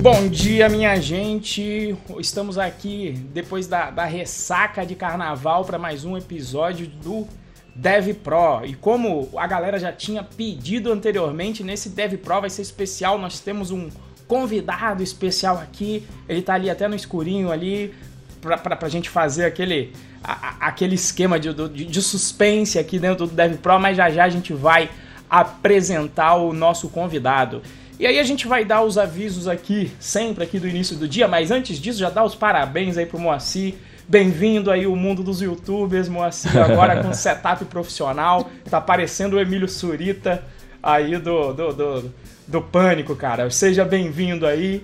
Bom dia, minha gente. Estamos aqui depois da, da ressaca de carnaval para mais um episódio do Dev Pro. E como a galera já tinha pedido anteriormente, nesse Dev Pro vai ser especial. Nós temos um convidado especial aqui. Ele tá ali até no escurinho ali pra, pra gente fazer aquele, a, aquele esquema de, de, de suspense aqui dentro do Dev Pro, mas já já a gente vai apresentar o nosso convidado. E aí a gente vai dar os avisos aqui, sempre aqui do início do dia, mas antes disso já dá os parabéns aí pro Moacir. Bem-vindo aí o mundo dos youtubers, Moacir, agora com setup profissional. Tá parecendo o Emílio Surita aí do, do, do, do Pânico, cara. Seja bem-vindo aí.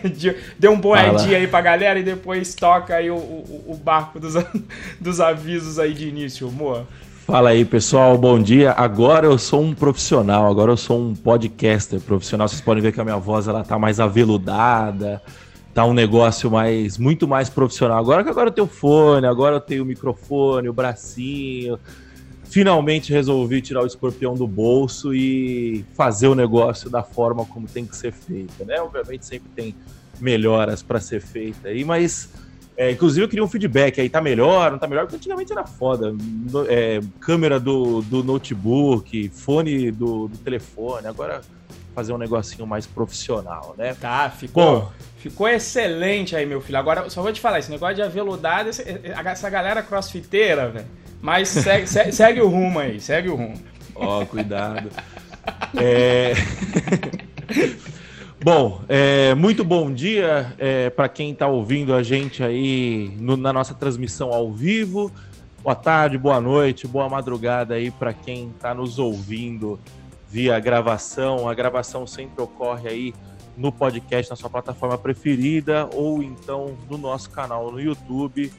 Dê um bom dia aí pra galera e depois toca aí o, o, o barco dos, dos avisos aí de início, Moa. Fala aí, pessoal, bom dia. Agora eu sou um profissional, agora eu sou um podcaster profissional. Vocês podem ver que a minha voz ela tá mais aveludada, tá um negócio mais muito mais profissional. Agora que agora eu tenho fone, agora eu tenho o microfone, o bracinho. Finalmente resolvi tirar o escorpião do bolso e fazer o negócio da forma como tem que ser feito, né? Obviamente sempre tem melhoras para ser feita aí, mas é, inclusive, eu queria um feedback aí, tá melhor, não tá melhor? Porque antigamente era foda. É, câmera do, do notebook, fone do, do, telefone, agora fazer um negocinho mais profissional, né? Tá, ficou. Bom, ficou excelente aí, meu filho. Agora, só vou te falar, esse negócio de aveludado, essa galera crossfiteira, velho. Mas segue, segue, segue, o rumo aí, segue o rumo. Ó, oh, cuidado. é. Bom, é, muito bom dia é, para quem está ouvindo a gente aí no, na nossa transmissão ao vivo. Boa tarde, boa noite, boa madrugada aí para quem está nos ouvindo via gravação. A gravação sempre ocorre aí no podcast, na sua plataforma preferida, ou então no nosso canal no YouTube.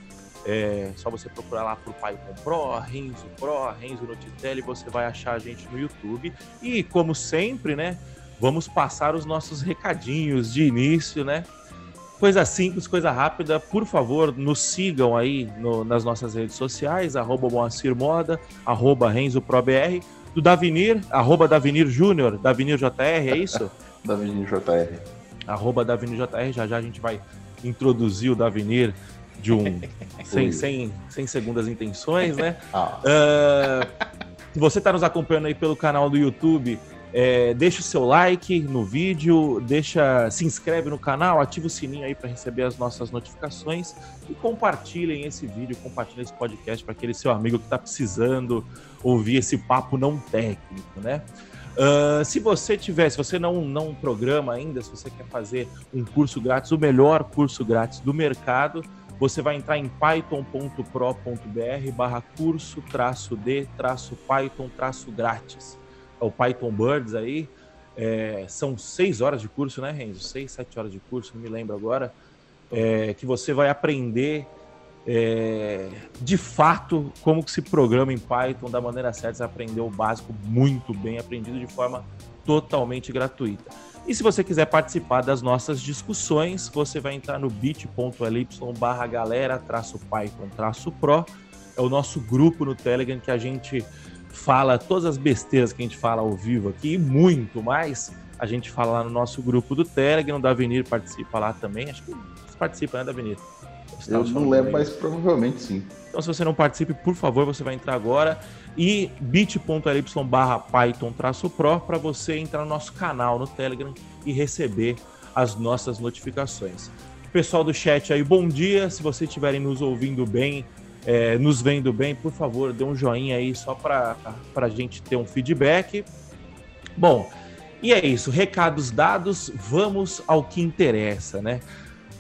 É só você procurar lá por Python Pro, Renzo Pro, Renzo Notitelli, você vai achar a gente no YouTube. E como sempre, né? Vamos passar os nossos recadinhos de início, né? Coisa simples, coisa rápida, por favor, nos sigam aí no, nas nossas redes sociais, arroba Moacir Moda, arroba RenzoProBR, do Davinir, arroba Davinir Júnior, Davinir JR, é isso? Davinir JR. Arroba Davinir JR, já já a gente vai introduzir o Davinir de um sem, sem, sem segundas intenções, né? Ah. Uh, se você está nos acompanhando aí pelo canal do YouTube, é, deixa o seu like no vídeo, deixa, se inscreve no canal, ativa o sininho aí para receber as nossas notificações e compartilhem esse vídeo, compartilhem esse podcast para aquele seu amigo que está precisando ouvir esse papo não técnico, né? Uh, se você tiver, se você não, não programa ainda, se você quer fazer um curso grátis, o melhor curso grátis do mercado, você vai entrar em python.pro.br barra curso traço de traço python traço grátis o Python Birds aí. É, são seis horas de curso, né, Renzo? Seis, sete horas de curso, não me lembro agora. É, que você vai aprender é, de fato como que se programa em Python da maneira certa. Você aprendeu o básico muito bem, aprendido de forma totalmente gratuita. E se você quiser participar das nossas discussões, você vai entrar no bit.ly barra galera Python Pro. É o nosso grupo no Telegram que a gente fala todas as besteiras que a gente fala ao vivo aqui e muito mais. A gente fala lá no nosso grupo do Telegram, o Davenir participa lá também. Acho que participa, né, Davenir? Eu não lembro, mas provavelmente sim. Então, se você não participe, por favor, você vai entrar agora e bit.ly barra Python Pro para você entrar no nosso canal no Telegram e receber as nossas notificações. Pessoal do chat aí, bom dia. Se vocês estiverem nos ouvindo bem, é, nos vendo bem, por favor, dê um joinha aí só para a gente ter um feedback. Bom, e é isso, recados dados, vamos ao que interessa, né?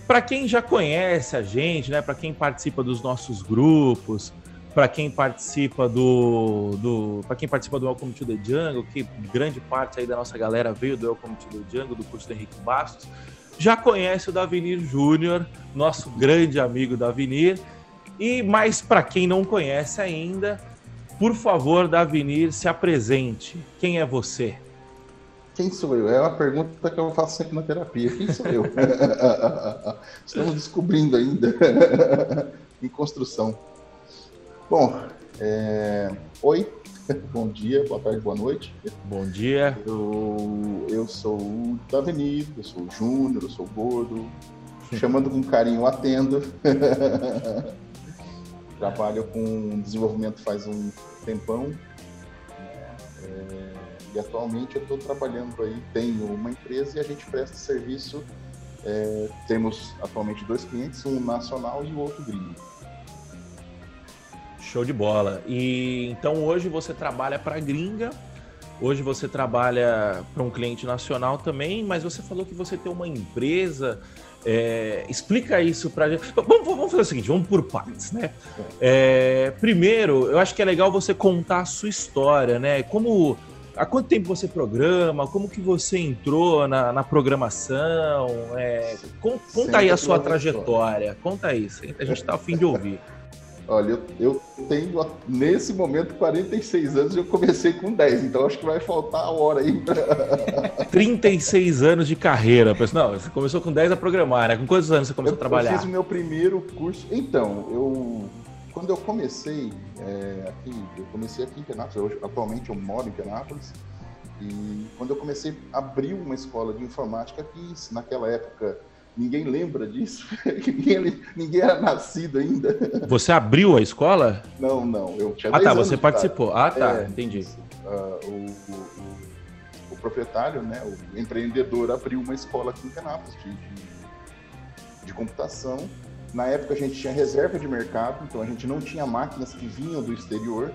Para quem já conhece a gente, né? Para quem participa dos nossos grupos, para quem participa do, do para quem participa do Welcome to the Jungle, que grande parte aí da nossa galera veio do Welcome to the Jungle, do curso do Henrique Bastos, já conhece o Davinir Júnior, nosso grande amigo Davinir, e mais para quem não conhece ainda, por favor, Davinir, se apresente. Quem é você? Quem sou eu? É uma pergunta que eu faço sempre na terapia. Quem sou eu? Estamos descobrindo ainda em construção. Bom, é... oi. Bom dia, boa tarde, boa noite. Bom dia. Eu, eu sou o Davenir, eu sou o Júnior, eu sou o Gordo. Chamando com carinho, atendo. Trabalho com desenvolvimento faz um tempão. É, e atualmente eu estou trabalhando aí, tenho uma empresa e a gente presta serviço. É, temos atualmente dois clientes, um nacional e o outro gringo. Show de bola. E então hoje você trabalha para gringa, hoje você trabalha para um cliente nacional também, mas você falou que você tem uma empresa. É, explica isso para gente. Vamos, vamos, fazer o seguinte, vamos por partes, né? É, primeiro, eu acho que é legal você contar a sua história, né? Como há quanto tempo você programa? Como que você entrou na, na programação? É, conta aí a sua trajetória. Conta isso. A gente está afim de ouvir. Olha, eu, eu, tenho nesse momento 46 anos e eu comecei com 10, então acho que vai faltar a hora aí. Pra... 36 anos de carreira. Não, você começou com 10 a programar, né? Com quantos anos você começou eu, a trabalhar? Eu fiz o meu primeiro curso. Então, eu quando eu comecei é, aqui, eu comecei aqui em Penápolis, atualmente eu moro em Penápolis, e quando eu comecei, abriu uma escola de informática que naquela época Ninguém lembra disso. ninguém, ninguém era nascido ainda. Você abriu a escola? Não, não. Eu tinha ah, tá. Você participou. Ah, tá. É, entendi. Uh, o, o, o, proprietário, né, o empreendedor, abriu uma escola aqui em Canápolis de, de, de computação. Na época a gente tinha reserva de mercado, então a gente não tinha máquinas que vinham do exterior.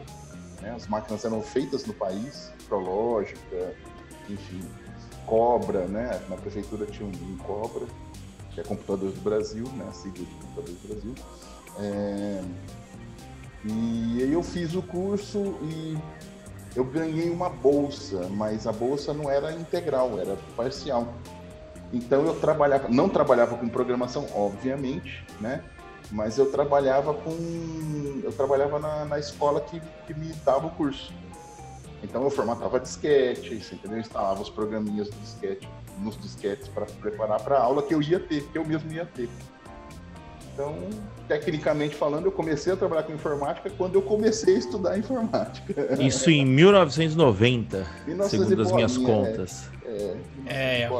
Né? As máquinas eram feitas no país, Prológica, enfim, Cobra, né? Na prefeitura tinha um Cobra que é Computadores do Brasil, né, a sigla de Computadores do Brasil. É, e aí eu fiz o curso e eu ganhei uma bolsa, mas a bolsa não era integral, era parcial. Então eu trabalhava, não trabalhava com programação, obviamente, né? Mas eu trabalhava com, eu trabalhava na, na escola que, que me dava o curso. Então eu formatava disquete, entendeu? Eu instalava os programinhas do disquete nos disquetes para preparar para a aula que eu ia ter, que eu mesmo ia ter. Então, tecnicamente falando, eu comecei a trabalhar com informática quando eu comecei a estudar informática. Isso em 1990, segundo as minhas contas. É, é, é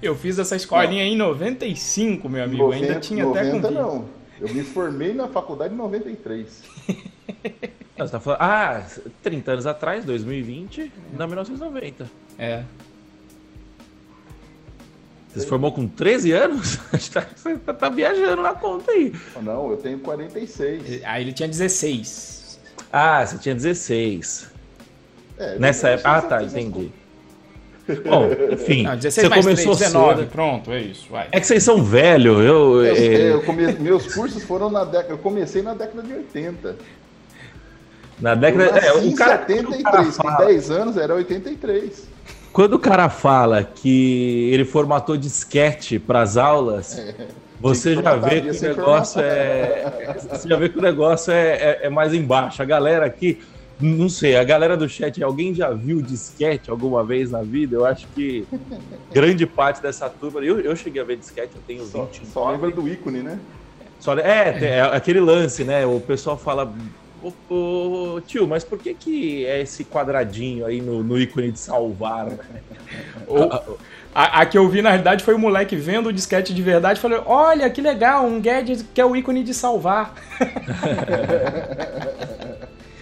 eu fiz essa escolinha não. em 95, meu amigo. 90, Ainda tinha 90 até com não. Eu me formei na faculdade em 93. Você tá falando, ah, 30 anos atrás, 2020, na 1990. É. Você se formou com 13 anos? Você tá, tá viajando na conta aí. Não, eu tenho 46. Aí ele tinha 16. Ah, você tinha 16. É, Nessa época. Ah, tá, entendi. Bom, enfim. Não, 16 você começou 3, 19, cedo. pronto, é isso. Vai. É que vocês são velhos. Eu, eu, é... eu come... Meus cursos foram na década. Eu comecei na década de 80. Na década. É, o cara, 73, o cara fala... tem 10 anos, era 83. Quando o cara fala que ele formatou disquete para as aulas, é, você já vê que o negócio é. Você já vê que o negócio é, é, é, mais embaixo. A galera aqui, não sei, a galera do chat, alguém já viu disquete alguma vez na vida? Eu acho que grande parte dessa turma. Eu, eu cheguei a ver disquete, eu tenho 20. Só, só lembra do ícone, né? Só, é, é aquele lance, né? O pessoal fala Ô, ô, tio, mas por que que é esse quadradinho aí no, no ícone de salvar? Né? a, a, que eu vi, na realidade, foi o moleque vendo o disquete de verdade e falou: Olha, que legal, um gadget que é o ícone de salvar.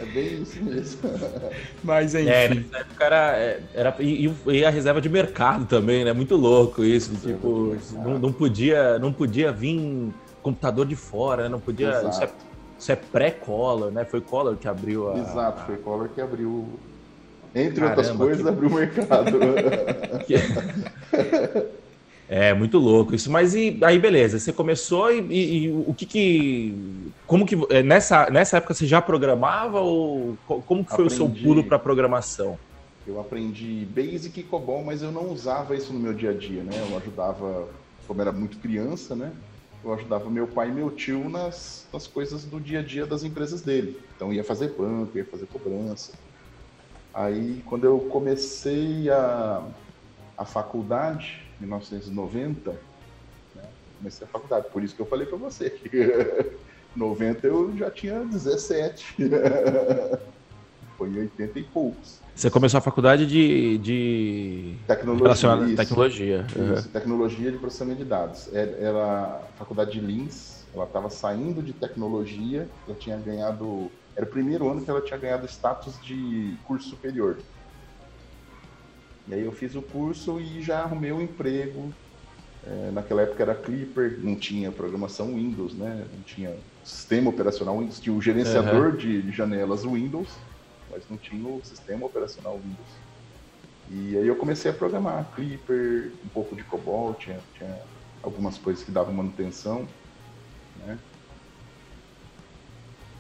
é bem isso mesmo. Mas enfim. É, nessa época era. Era e, e, a reserva de mercado também, né? Muito louco isso. Tipo, não, não, podia, não podia vir computador de fora, né? não podia. Isso é isso é pré-Collor, né? Foi Collor que abriu a. Exato, foi Collor que abriu. Entre Caramba, outras coisas, que... abriu o mercado. é muito louco isso. Mas e aí, beleza? Você começou e, e, e, o que que. Como que. É, nessa, nessa época você já programava ou como que foi aprendi, o seu pulo para programação? Eu aprendi Basic e COBOL, mas eu não usava isso no meu dia a dia, né? Eu ajudava, como era muito criança, né? Eu ajudava meu pai e meu tio nas, nas coisas do dia a dia das empresas dele. Então ia fazer banco, ia fazer cobrança. Aí quando eu comecei a, a faculdade, em 1990, né, comecei a faculdade, por isso que eu falei para você que 90 eu já tinha 17. Foi em 80 e poucos. Você começou a faculdade de, de... tecnologia. Isso, tecnologia. Isso, uhum. tecnologia de processamento de dados. Era, era a faculdade de Lins, ela estava saindo de tecnologia, ela tinha ganhado. Era o primeiro ano que ela tinha ganhado status de curso superior. E aí eu fiz o curso e já arrumei um emprego. É, naquela época era Clipper, não tinha programação Windows, né? Não tinha sistema operacional Windows, tinha o gerenciador uhum. de janelas Windows, mas não tinha o sistema operacional Windows. E aí eu comecei a programar Clipper, um pouco de COBOL, tinha, tinha algumas coisas que davam manutenção, né?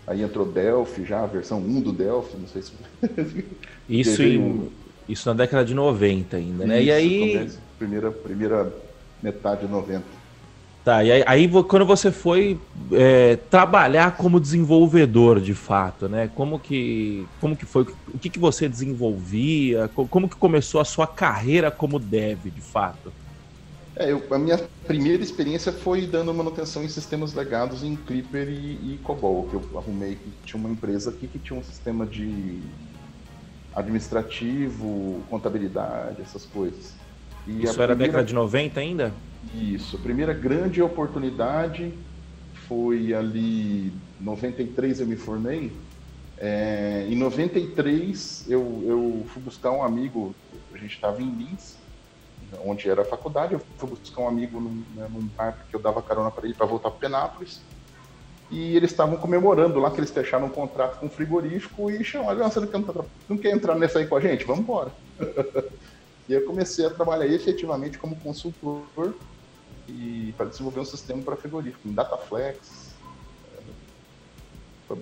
Aí entrou Delphi já, a versão 1 do Delphi, não sei se... Isso em, isso na década de 90 ainda, né? Isso, e aí. Primeira, primeira metade de 90. Tá, e aí, aí quando você foi é, trabalhar como desenvolvedor de fato, né? Como que, como que foi? O que, que você desenvolvia? Como que começou a sua carreira como dev, de fato? É, eu, a minha primeira experiência foi dando manutenção em sistemas legados em Clipper e, e COBOL, que eu arrumei que tinha uma empresa aqui que tinha um sistema de administrativo, contabilidade, essas coisas. E Isso era primeira... década de 90 ainda? Isso. A primeira grande oportunidade foi ali 93 eu me formei. É, em 93 eu, eu fui buscar um amigo, a gente estava em Lins, onde era a faculdade, eu fui buscar um amigo num, né, num parque que eu dava carona para ele para voltar para Penápolis e eles estavam comemorando lá que eles fecharam um contrato com o frigorífico e chamaram, você não não quer entrar nessa aí com a gente? Vamos embora. e eu comecei a trabalhar efetivamente como consultor e para desenvolver um sistema para frigorífico, em Dataflex.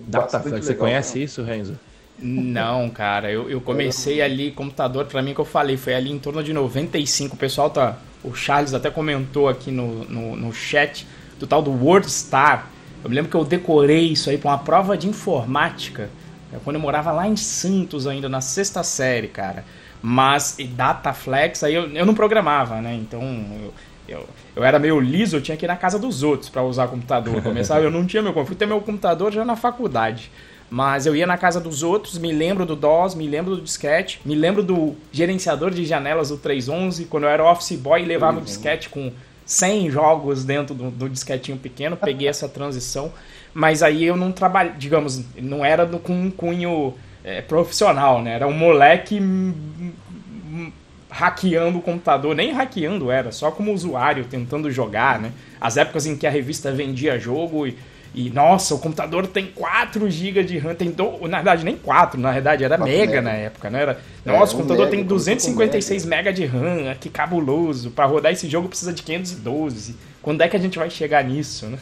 Dataflex, você conhece isso, Renzo? Não, cara, eu, eu comecei ali, computador, para mim que eu falei, foi ali em torno de 95. O pessoal tá. O Charles até comentou aqui no, no, no chat do tal do WordStar eu me lembro que eu decorei isso aí para uma prova de informática, né, quando eu morava lá em Santos ainda, na sexta série, cara. Mas e Dataflex, aí eu, eu não programava, né? Então eu, eu, eu, era meio liso, eu tinha que ir na casa dos outros para usar computador. Começava, eu não tinha meu computador, ter meu computador já na faculdade. Mas eu ia na casa dos outros, me lembro do DOS, me lembro do disquete, me lembro do gerenciador de janelas do 311, quando eu era office boy e levava uhum. o disquete com 100 jogos dentro do, do disquetinho pequeno, peguei essa transição, mas aí eu não trabalho, digamos, não era do, com um cunho é, profissional, né? Era um moleque hackeando o computador, nem hackeando era, só como usuário tentando jogar, né? As épocas em que a revista vendia jogo e e nossa, o computador tem 4 GB de RAM, tem do... na verdade nem 4, na verdade era mega, mega, na época, né? Era, é, nossa, o computador mega, tem 256 mega de RAM, que cabuloso. Para rodar esse jogo precisa de 512. Quando é que a gente vai chegar nisso, né?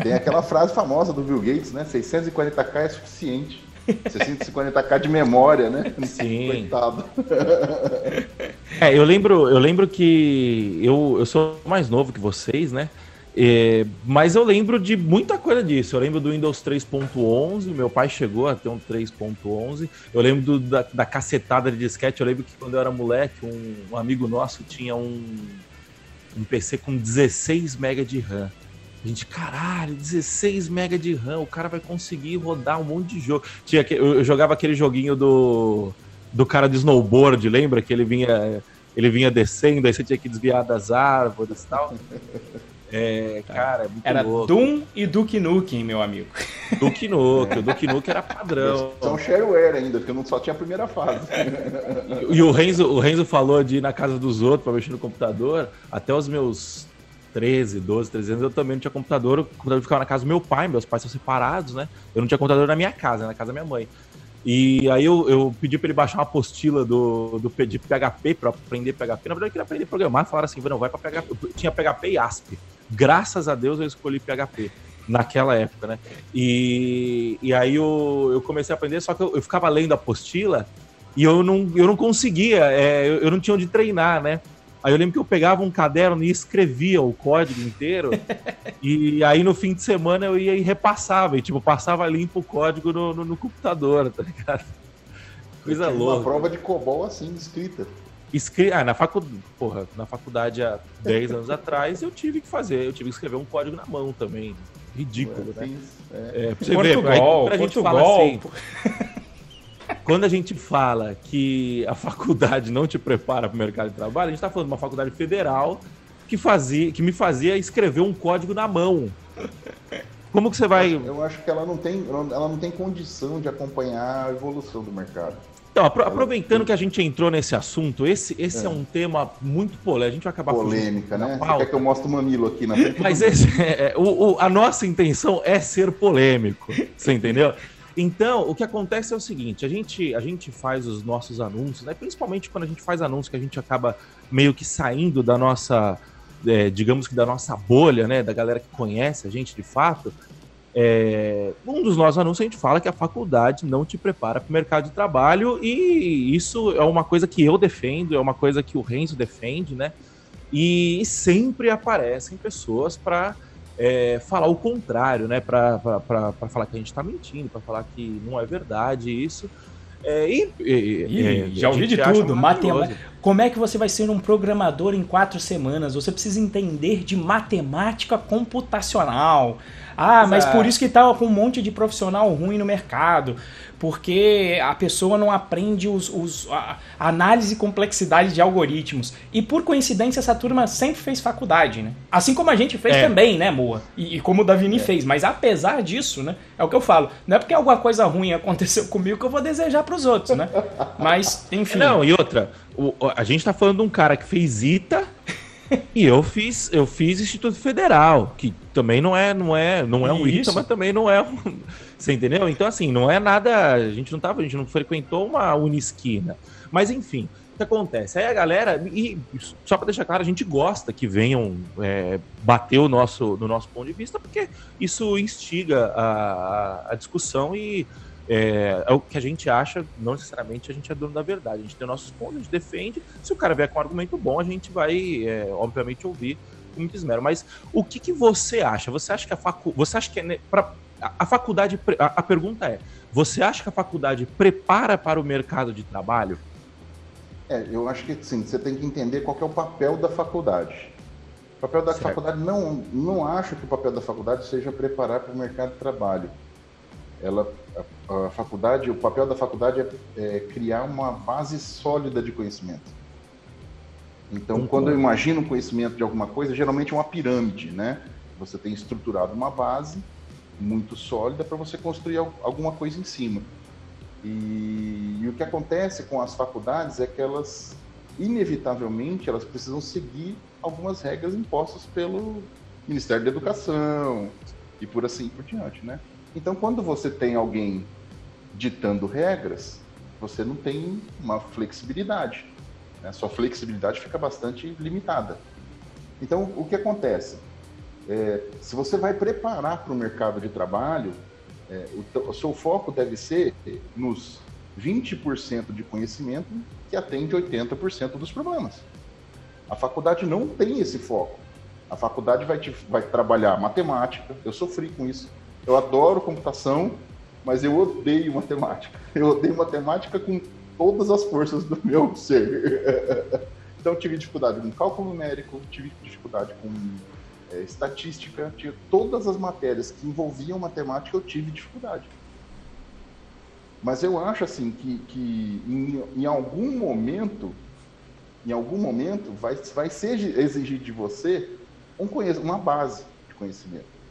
Tem aquela frase famosa do Bill Gates, né? 640k é suficiente. 650k de memória, né? Sim. Coitado. É, eu lembro, eu lembro que eu, eu sou mais novo que vocês, né? É, mas eu lembro de muita coisa disso. Eu lembro do Windows 3.11, meu pai chegou a ter um 3.11. Eu lembro do, da, da, cacetada de disquete. Eu lembro que quando eu era moleque, um, um amigo nosso tinha um, um PC com 16 MB de RAM. A gente, caralho, 16 MB de RAM, o cara vai conseguir rodar um monte de jogo. Tinha, eu jogava aquele joguinho do, do cara de snowboard, lembra? Que ele vinha, ele vinha descendo, aí você tinha que desviar das árvores e tal. É, cara, é muito Era louco. Doom e Duke Nukem, meu amigo. Duke Nukem, o Duke Nukem era padrão. São shareware ainda, porque não só tinha a primeira fase. E o Renzo, o Renzo falou de ir na casa dos outros para mexer no computador. Até os meus 13, 12, 13 anos eu também não tinha computador. O computador ficava na casa do meu pai, meus pais são separados, né? Eu não tinha computador na minha casa, na casa da minha mãe. E aí eu, eu pedi para ele baixar uma apostila do, do de PHP para aprender PHP. Na verdade, eu queria aprender a programar. Falaram assim, não, vai para PHP. Eu tinha PHP e ASP. Graças a Deus eu escolhi PHP naquela época, né? E, e aí eu, eu comecei a aprender, só que eu, eu ficava lendo a apostila e eu não, eu não conseguia, é, eu, eu não tinha onde treinar, né? Aí eu lembro que eu pegava um caderno e escrevia o código inteiro. e aí no fim de semana eu ia e repassava. E tipo, passava limpo o código no, no, no computador, tá ligado? Coisa louca. Uma prova de COBOL assim, escrita. Escre... Ah, na, facu... Porra, na faculdade há 10 anos atrás eu tive que fazer, eu tive que escrever um código na mão também. Ridículo, é, né? É, é pra você Portugal, ver, aí, pra Portugal. gente falar assim. Quando a gente fala que a faculdade não te prepara para o mercado de trabalho, a gente está falando de uma faculdade federal que, fazia, que me fazia escrever um código na mão. Como que você vai. Eu acho que ela não tem, ela não tem condição de acompanhar a evolução do mercado. Então, apro aproveitando que a gente entrou nesse assunto, esse, esse é. é um tema muito polêmico. A gente vai acabar Polêmica, né? Você quer que eu mostre o mamilo aqui na frente? Mas esse, é, o, o, a nossa intenção é ser polêmico. Você entendeu? Então, o que acontece é o seguinte: a gente, a gente faz os nossos anúncios, né? principalmente quando a gente faz anúncios que a gente acaba meio que saindo da nossa, é, digamos que da nossa bolha, né? Da galera que conhece a gente de fato. É, um dos nossos anúncios a gente fala que a faculdade não te prepara para o mercado de trabalho e isso é uma coisa que eu defendo, é uma coisa que o Renzo defende, né? E sempre aparecem pessoas para é, falar o contrário, né? Para falar que a gente está mentindo, para falar que não é verdade isso. É, e, e, é, já ouvi de tudo. Matemática. Como é que você vai ser um programador em quatro semanas? Você precisa entender de matemática computacional. Ah, mas por isso que tá com um monte de profissional ruim no mercado. Porque a pessoa não aprende os, os, a análise e complexidade de algoritmos. E por coincidência, essa turma sempre fez faculdade, né? Assim como a gente fez é. também, né, Moa? E, e como o Davini é. fez. Mas apesar disso, né? É o que eu falo. Não é porque alguma coisa ruim aconteceu comigo que eu vou desejar para os outros, né? Mas, enfim. Não, e outra. O, a gente tá falando de um cara que fez ITA e eu fiz, eu fiz Instituto Federal, que também não é, não é, não é um Isso. ITA, mas também não é um, você entendeu? Então assim, não é nada, a gente não tava, a gente não frequentou uma unisquina. Mas enfim, o que acontece? Aí a galera, e só para deixar claro, a gente gosta que venham é, bater o nosso, no nosso ponto de vista, porque isso instiga a, a discussão e é, é, o que a gente acha, não necessariamente a gente é dono da verdade. A gente tem nossos pontos, a gente defende. Se o cara vier com um argumento bom, a gente vai, é, obviamente, ouvir com muito esmero. Mas o que, que você acha? Você acha que a facu... Você acha que é pra... a faculdade. A, a pergunta é: você acha que a faculdade prepara para o mercado de trabalho? É, eu acho que sim, você tem que entender qual é o papel da faculdade. O papel da certo. faculdade, não, não acho que o papel da faculdade seja preparar para o mercado de trabalho ela, a, faculdade, o papel da faculdade é, é, criar uma base sólida de conhecimento. Então, quando eu imagino o conhecimento de alguma coisa, geralmente é uma pirâmide, né? Você tem estruturado uma base muito sólida para você construir alguma coisa em cima. E, e, o que acontece com as faculdades é que elas, inevitavelmente, elas precisam seguir algumas regras impostas pelo Ministério da Educação e por assim por diante, né? Então, quando você tem alguém ditando regras, você não tem uma flexibilidade. Né? Sua flexibilidade fica bastante limitada. Então, o que acontece? É, se você vai preparar para o mercado de trabalho, é, o, o, seu foco deve ser nos 20% de conhecimento que atende 80% dos problemas. A faculdade não tem esse foco. A faculdade vai, te, vai trabalhar matemática, eu sofri com isso eu adoro computação, mas eu odeio matemática. Eu odeio matemática com todas as forças do meu ser. então tive dificuldade com cálculo numérico, tive dificuldade com é, estatística, tive todas as matérias que envolviam matemática eu tive dificuldade. Mas eu acho assim que, que em, em algum momento, em algum momento vai, vai ser exigir de você um, uma base de conhecimento.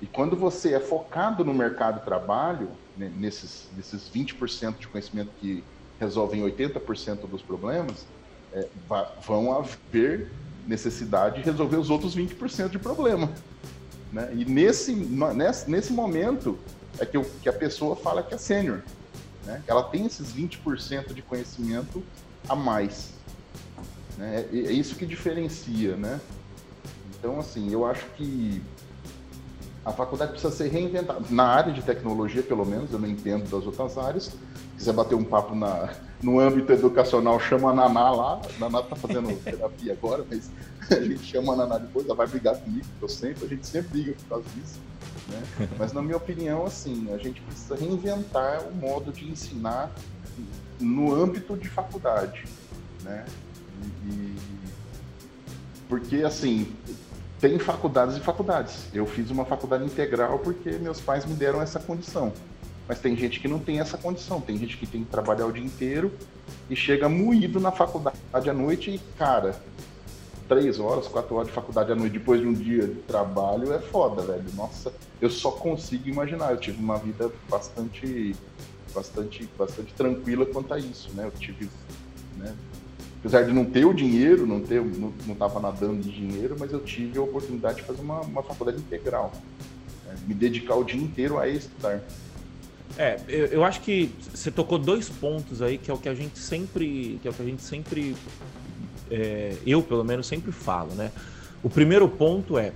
E quando você é focado no mercado de trabalho, né, nesses, nesses 20% de conhecimento que resolvem 80% dos problemas, é, vão haver necessidade de resolver os outros 20% de problema. Né? E nesse, nesse, nesse momento é que, eu, que a pessoa fala que é sênior. Né? Ela tem esses 20% de conhecimento a mais. Né? É, é isso que diferencia, né? Então, assim, eu acho que a faculdade precisa ser reinventada. Na área de tecnologia, pelo menos, eu não entendo das outras áreas. Se quiser bater um papo na, no âmbito educacional, chama a Naná lá. A Naná está fazendo terapia agora, mas a gente chama a Naná depois, ela vai brigar comigo, eu sempre, a gente sempre briga por causa disso. Né? Mas, na minha opinião, assim, a gente precisa reinventar o modo de ensinar no âmbito de faculdade. Né? E, porque, assim, tem faculdades e faculdades. Eu fiz uma faculdade integral porque meus pais me deram essa condição. Mas tem gente que não tem essa condição, tem gente que tem que trabalhar o dia inteiro e chega moído na faculdade à noite e, cara, três horas, quatro horas de faculdade à noite depois de um dia de trabalho é foda, velho. Nossa, eu só consigo imaginar. Eu tive uma vida bastante, bastante, bastante tranquila quanto a isso, né? Eu tive, né? Apesar de não ter o dinheiro, não ter, não, não tava nadando de dinheiro, mas eu tive a oportunidade de fazer uma, uma faculdade integral, né? me dedicar o dia inteiro a estudar. É, eu, eu, acho que você tocou dois pontos aí que é o que a gente sempre, que é o que a gente sempre é, eu pelo menos sempre falo, né? O primeiro ponto é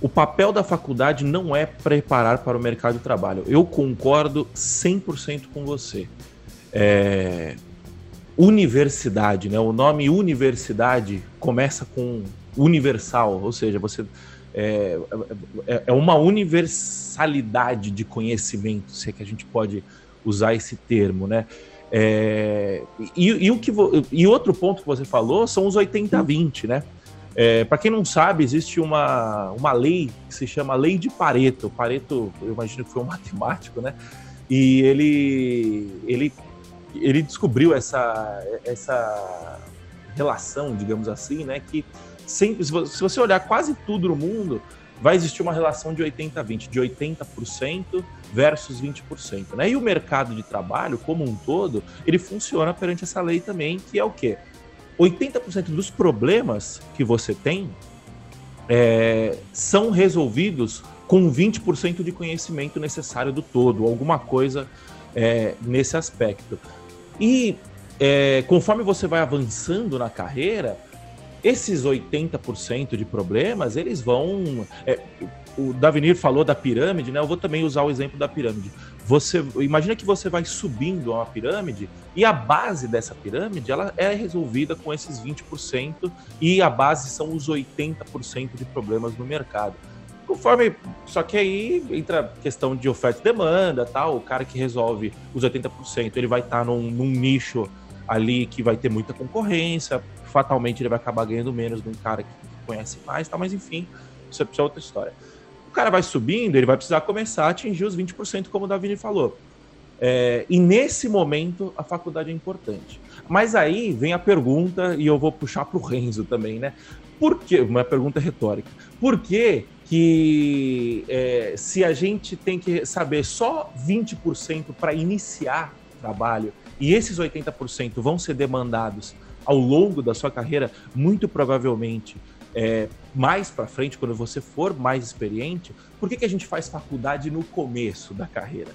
o papel da faculdade não é preparar para o mercado de trabalho. Eu concordo 100% com você. É, universidade, né? O nome universidade começa com universal, ou seja, você é, é, é uma universalidade de conhecimento, se é que a gente pode usar esse termo, né? É, e, e, o que e outro ponto que você falou são os 80-20, né? É, Para quem não sabe, existe uma, uma lei que se chama Lei de Pareto. Pareto, eu imagino que foi um matemático, né? E ele, ele, ele descobriu essa, essa relação, digamos assim, né? Que sempre, se você olhar quase tudo no mundo, vai existir uma relação de 80-20, de 80% versus 20%. Né? E o mercado de trabalho, como um todo, ele funciona perante essa lei também, que é o quê? 80% dos problemas que você tem é, são resolvidos com 20% de conhecimento necessário do todo, alguma coisa é, nesse aspecto. E é, conforme você vai avançando na carreira, esses 80% de problemas, eles vão. É, o Davinir falou da pirâmide, né? Eu vou também usar o exemplo da pirâmide. Você imagina que você vai subindo uma pirâmide e a base dessa pirâmide ela é resolvida com esses 20% e a base são os 80% de problemas no mercado. Conforme, só que aí entra questão de oferta e demanda, tal. O cara que resolve os 80%, ele vai estar tá num, num nicho ali que vai ter muita concorrência, fatalmente ele vai acabar ganhando menos de um cara que conhece mais, tá? mas enfim, isso é outra história. O cara vai subindo, ele vai precisar começar a atingir os 20%, como o Davini falou. É, e nesse momento a faculdade é importante. Mas aí vem a pergunta, e eu vou puxar para o Renzo também, né? Por que? Uma pergunta retórica. Por que, que é, se a gente tem que saber só 20% para iniciar trabalho e esses 80% vão ser demandados ao longo da sua carreira, muito provavelmente é, mais para frente, quando você for mais experiente, por que, que a gente faz faculdade no começo da carreira?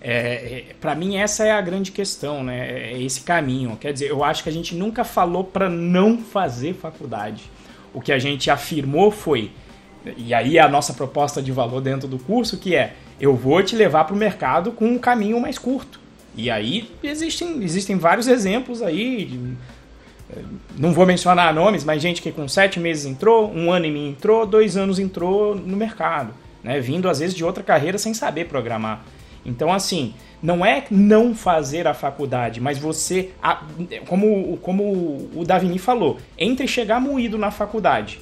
É, é para mim essa é a grande questão, né? É esse caminho. Quer dizer, eu acho que a gente nunca falou para não fazer faculdade. O que a gente afirmou foi, e aí é a nossa proposta de valor dentro do curso, que é eu vou te levar para o mercado com um caminho mais curto. E aí existem, existem vários exemplos aí. De, eh, não vou mencionar nomes, mas gente que com sete meses entrou, um ano e meio entrou, dois anos entrou no mercado, né? Vindo às vezes de outra carreira sem saber programar. Então, assim, não é não fazer a faculdade, mas você, como, como o Davini falou, entre chegar moído na faculdade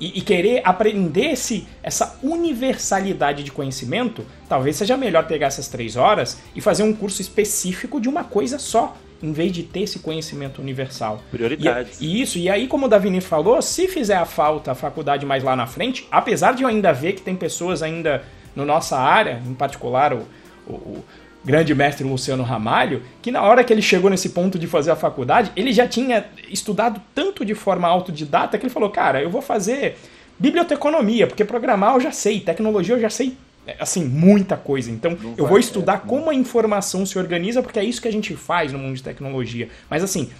e, e, querer aprender esse, essa universalidade de conhecimento, talvez seja melhor pegar essas três horas e fazer um curso específico de uma coisa só, em vez de ter esse conhecimento universal. Prioridades. E, e isso, e aí, como o Davini falou, se fizer a falta a faculdade mais lá na frente, apesar de eu ainda ver que tem pessoas ainda na nossa área, em particular o, o, grande mestre Luciano Ramalho, que na hora que ele chegou nesse ponto de fazer a faculdade, ele já tinha estudado tanto de forma autodidata que ele falou: Cara, eu vou fazer biblioteconomia, porque programar eu já sei, tecnologia eu já sei. Assim, muita coisa. Então, Não eu vou estudar é, como a informação se organiza, porque é isso que a gente faz no mundo de tecnologia. Mas, assim,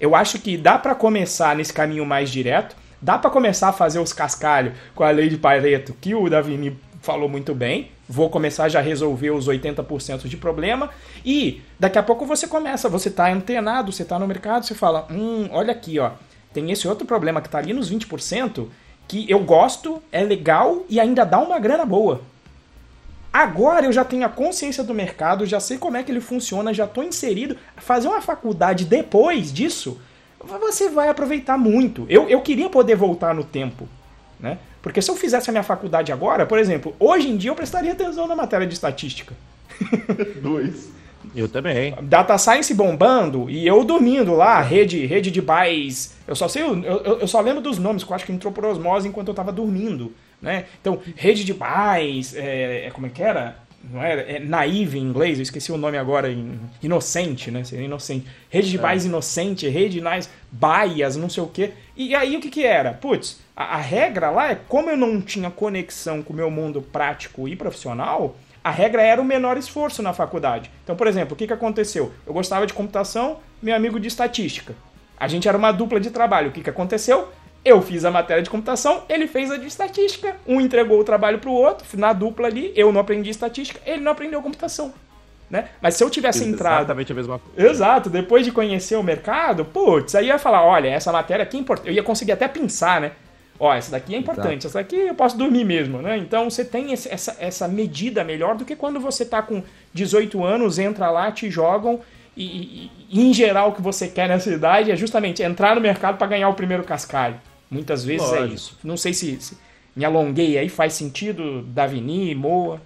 eu acho que dá para começar nesse caminho mais direto, dá para começar a fazer os cascalhos com a lei de Pareto, que o Davini falou muito bem, vou começar já a resolver os 80% de problema e daqui a pouco você começa, você está antenado, você está no mercado, você fala, hum, olha aqui, ó, tem esse outro problema que está ali nos 20% que eu gosto, é legal e ainda dá uma grana boa. Agora eu já tenho a consciência do mercado, já sei como é que ele funciona, já estou inserido. Fazer uma faculdade depois disso, você vai aproveitar muito. Eu, eu queria poder voltar no tempo, né? Porque se eu fizesse a minha faculdade agora, por exemplo, hoje em dia eu prestaria atenção na matéria de estatística. Dois. Eu também. Data Science bombando e eu dormindo lá, rede, rede de buys. Eu só sei, eu, eu, eu só lembro dos nomes, que eu acho que entrou por osmose enquanto eu tava dormindo, né? Então, rede de buys, é, é, como é que era? Não era? É naive em inglês, eu esqueci o nome agora, em, inocente, né? Seria inocente. Rede de é. inocente, rede nice, bias, não sei o quê. E aí o que que era? Putz, a, a regra lá é como eu não tinha conexão com o meu mundo prático e profissional, a regra era o menor esforço na faculdade. Então, por exemplo, o que, que aconteceu? Eu gostava de computação, meu amigo de estatística. A gente era uma dupla de trabalho. O que, que aconteceu? Eu fiz a matéria de computação, ele fez a de estatística. Um entregou o trabalho para o outro, na dupla ali, eu não aprendi estatística, ele não aprendeu computação. Né? Mas se eu tivesse Exatamente entrado. Exatamente a mesma coisa. Exato, depois de conhecer o mercado, putz, aí ia falar: olha, essa matéria aqui é importante. Eu ia conseguir até pensar, né? Ó, essa daqui é importante, Exato. essa daqui eu posso dormir mesmo, né? Então você tem esse, essa, essa medida melhor do que quando você tá com 18 anos, entra lá, te jogam e, e, e em geral o que você quer nessa idade é justamente entrar no mercado para ganhar o primeiro cascalho. Muitas vezes é Lógico. é isso. Não sei se, se, me alonguei aí, faz sentido, Davini, Moa?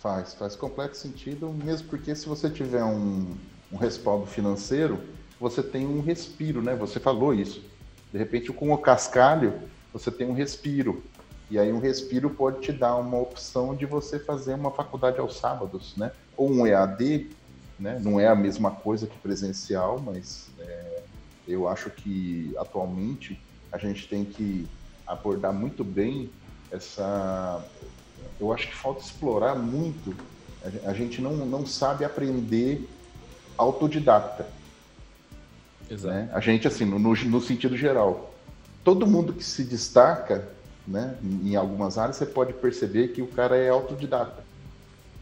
Faz, faz completo sentido, mesmo porque se você tiver um, um respaldo financeiro, você tem um respiro, né? Você falou isso de repente, com o cascalho, você tem um respiro. E aí um respiro pode te dar uma opção de você fazer uma faculdade aos sábados, né? Ou um EAD, né? Não é a mesma coisa que presencial, mas é, eu acho que atualmente a gente tem que abordar muito bem essa. Eu acho que falta explorar muito. A gente não, não sabe aprender autodidata. Exato. Né? A gente, assim, no, no sentido geral, todo mundo que se destaca né, em algumas áreas, você pode perceber que o cara é autodidata.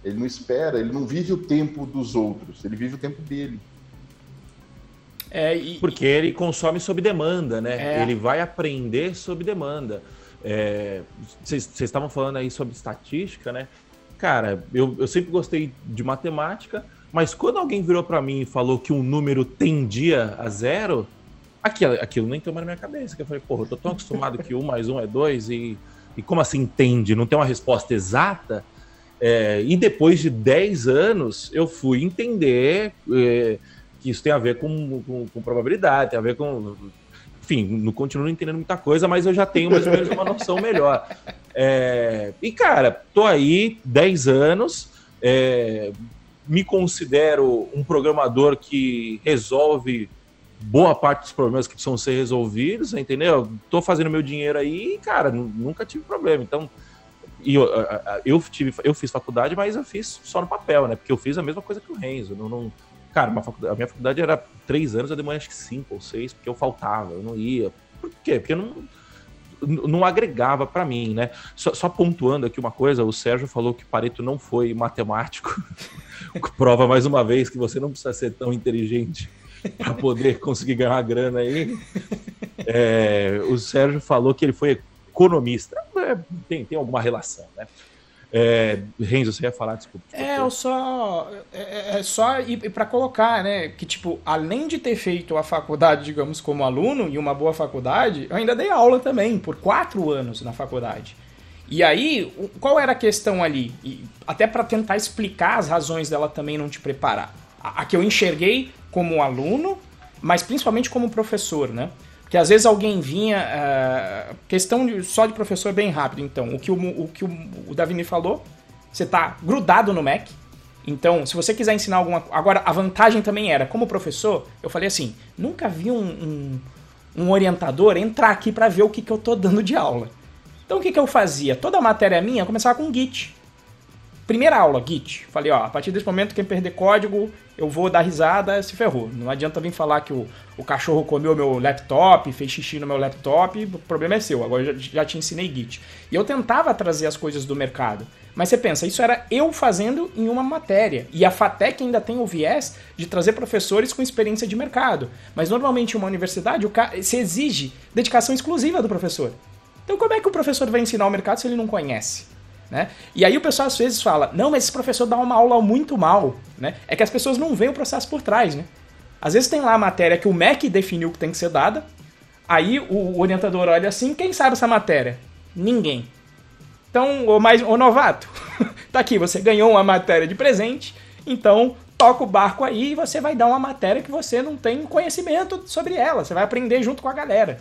Ele não espera, ele não vive o tempo dos outros, ele vive o tempo dele. É, e... Porque ele consome sob demanda, né? É. Ele vai aprender sob demanda. Vocês é, estavam falando aí sobre estatística, né? Cara, eu, eu sempre gostei de matemática, mas quando alguém virou para mim e falou que um número tendia a zero, aquilo, aquilo nem tomou na minha cabeça. Que eu falei, porra, eu tô tão acostumado que um mais um é dois e, e como assim tende? Não tem uma resposta exata? É, e depois de 10 anos, eu fui entender é, isso tem a ver com, com, com, probabilidade, tem a ver com. Enfim, não continuo entendendo muita coisa, mas eu já tenho mais ou menos uma noção melhor. É, e, cara, tô aí 10 anos, é, me considero um programador que resolve boa parte dos problemas que precisam ser resolvidos, entendeu? Tô fazendo meu dinheiro aí e, cara, nunca tive problema. Então, eu, eu, tive, eu fiz faculdade, mas eu fiz só no papel, né? Porque eu fiz a mesma coisa que o Renzo. Não, não cara, a minha faculdade era três anos, eu demorei acho que cinco ou seis, porque eu faltava, eu não ia. Por quê? Porque eu não não agregava para mim, né? Só, só, pontuando aqui uma coisa, o Sérgio falou que Pareto não foi matemático. Prova mais uma vez que você não precisa ser tão inteligente para poder conseguir ganhar grana aí. É, o Sérgio falou que ele foi economista. É, tem, tem alguma relação, né? É, Renzo, você ia falar, desculpa. É, eu só. É, é, é só ir para colocar, né? Que, tipo, além de ter feito a faculdade, digamos, como aluno, e uma boa faculdade, eu ainda dei aula também, por quatro anos na faculdade. E aí, qual era a questão ali? E até para tentar explicar as razões dela também não te preparar. A, a que eu enxerguei como aluno, mas principalmente como professor, né? Que às vezes alguém vinha. Uh, questão de, só de professor bem rápido, então. O que o, o, que o, o Davini falou, você tá grudado no Mac. Então, se você quiser ensinar alguma Agora, a vantagem também era, como professor, eu falei assim: nunca vi um, um, um orientador entrar aqui para ver o que, que eu tô dando de aula. Então, o que, que eu fazia? Toda a matéria minha começava com Git. Primeira aula, Git. Falei, ó, a partir desse momento, quem perder código, eu vou dar risada, se ferrou. Não adianta vir falar que o, o cachorro comeu meu laptop, fez xixi no meu laptop, o problema é seu. Agora eu já, já te ensinei Git. E eu tentava trazer as coisas do mercado. Mas você pensa, isso era eu fazendo em uma matéria. E a FATEC ainda tem o viés de trazer professores com experiência de mercado. Mas normalmente em uma universidade, se exige dedicação exclusiva do professor. Então como é que o professor vai ensinar o mercado se ele não conhece? Né? E aí o pessoal às vezes fala, não, mas esse professor dá uma aula muito mal. Né? É que as pessoas não veem o processo por trás. Né? Às vezes tem lá a matéria que o MEC definiu que tem que ser dada, aí o orientador olha assim, quem sabe essa matéria? Ninguém. Então, ô, mais, ô novato, tá aqui, você ganhou uma matéria de presente, então toca o barco aí e você vai dar uma matéria que você não tem conhecimento sobre ela, você vai aprender junto com a galera.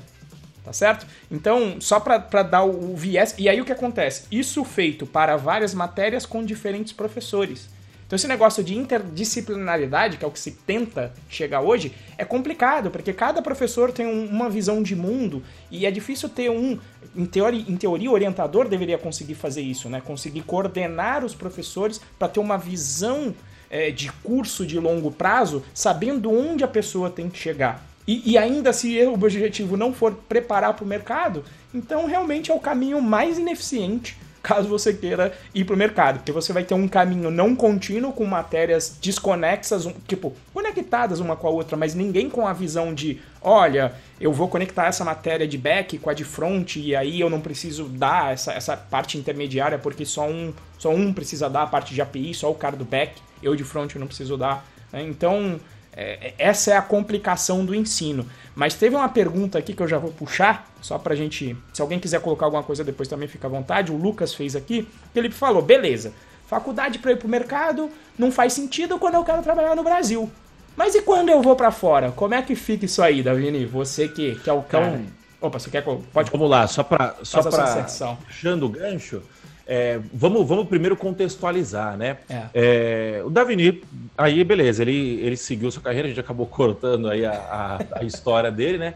Tá certo? Então, só para dar o, o viés. E aí o que acontece? Isso feito para várias matérias com diferentes professores. Então esse negócio de interdisciplinaridade, que é o que se tenta chegar hoje, é complicado, porque cada professor tem um, uma visão de mundo e é difícil ter um, em teoria, em teoria o orientador deveria conseguir fazer isso, né? Conseguir coordenar os professores para ter uma visão é, de curso de longo prazo, sabendo onde a pessoa tem que chegar. E, e ainda se o objetivo não for preparar para o mercado, então realmente é o caminho mais ineficiente caso você queira ir para o mercado, porque você vai ter um caminho não contínuo com matérias desconexas, tipo, conectadas uma com a outra, mas ninguém com a visão de, olha, eu vou conectar essa matéria de back com a de front e aí eu não preciso dar essa, essa parte intermediária porque só um, só um precisa dar a parte de API, só o cara do back, eu de front eu não preciso dar. Né? Então, é, essa é a complicação do ensino. Mas teve uma pergunta aqui que eu já vou puxar, só pra gente. Se alguém quiser colocar alguma coisa depois também fica à vontade. O Lucas fez aqui. Que ele falou: beleza, faculdade para ir pro mercado não faz sentido quando eu quero trabalhar no Brasil. Mas e quando eu vou para fora? Como é que fica isso aí, Davini? Você que, que é o cão. Então, Opa, você quer. Pode. Vamos lá, só pra. Só pra puxando o gancho. É, vamos, vamos primeiro contextualizar, né? É. É, o Davini, aí beleza, ele, ele seguiu sua carreira, a gente acabou cortando aí a, a, a história dele, né?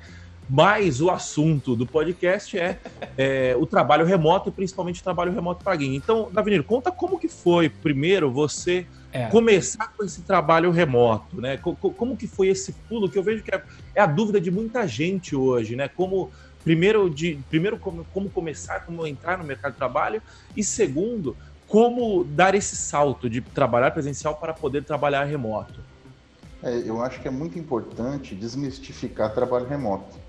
Mas o assunto do podcast é, é o trabalho remoto e principalmente o trabalho remoto para game. Então, Davinir, conta como que foi primeiro você é. começar com esse trabalho remoto, né? Como, como que foi esse pulo que eu vejo que é, é a dúvida de muita gente hoje, né? Como primeiro de primeiro como, como começar, como entrar no mercado de trabalho e segundo como dar esse salto de trabalhar presencial para poder trabalhar remoto. É, eu acho que é muito importante desmistificar trabalho remoto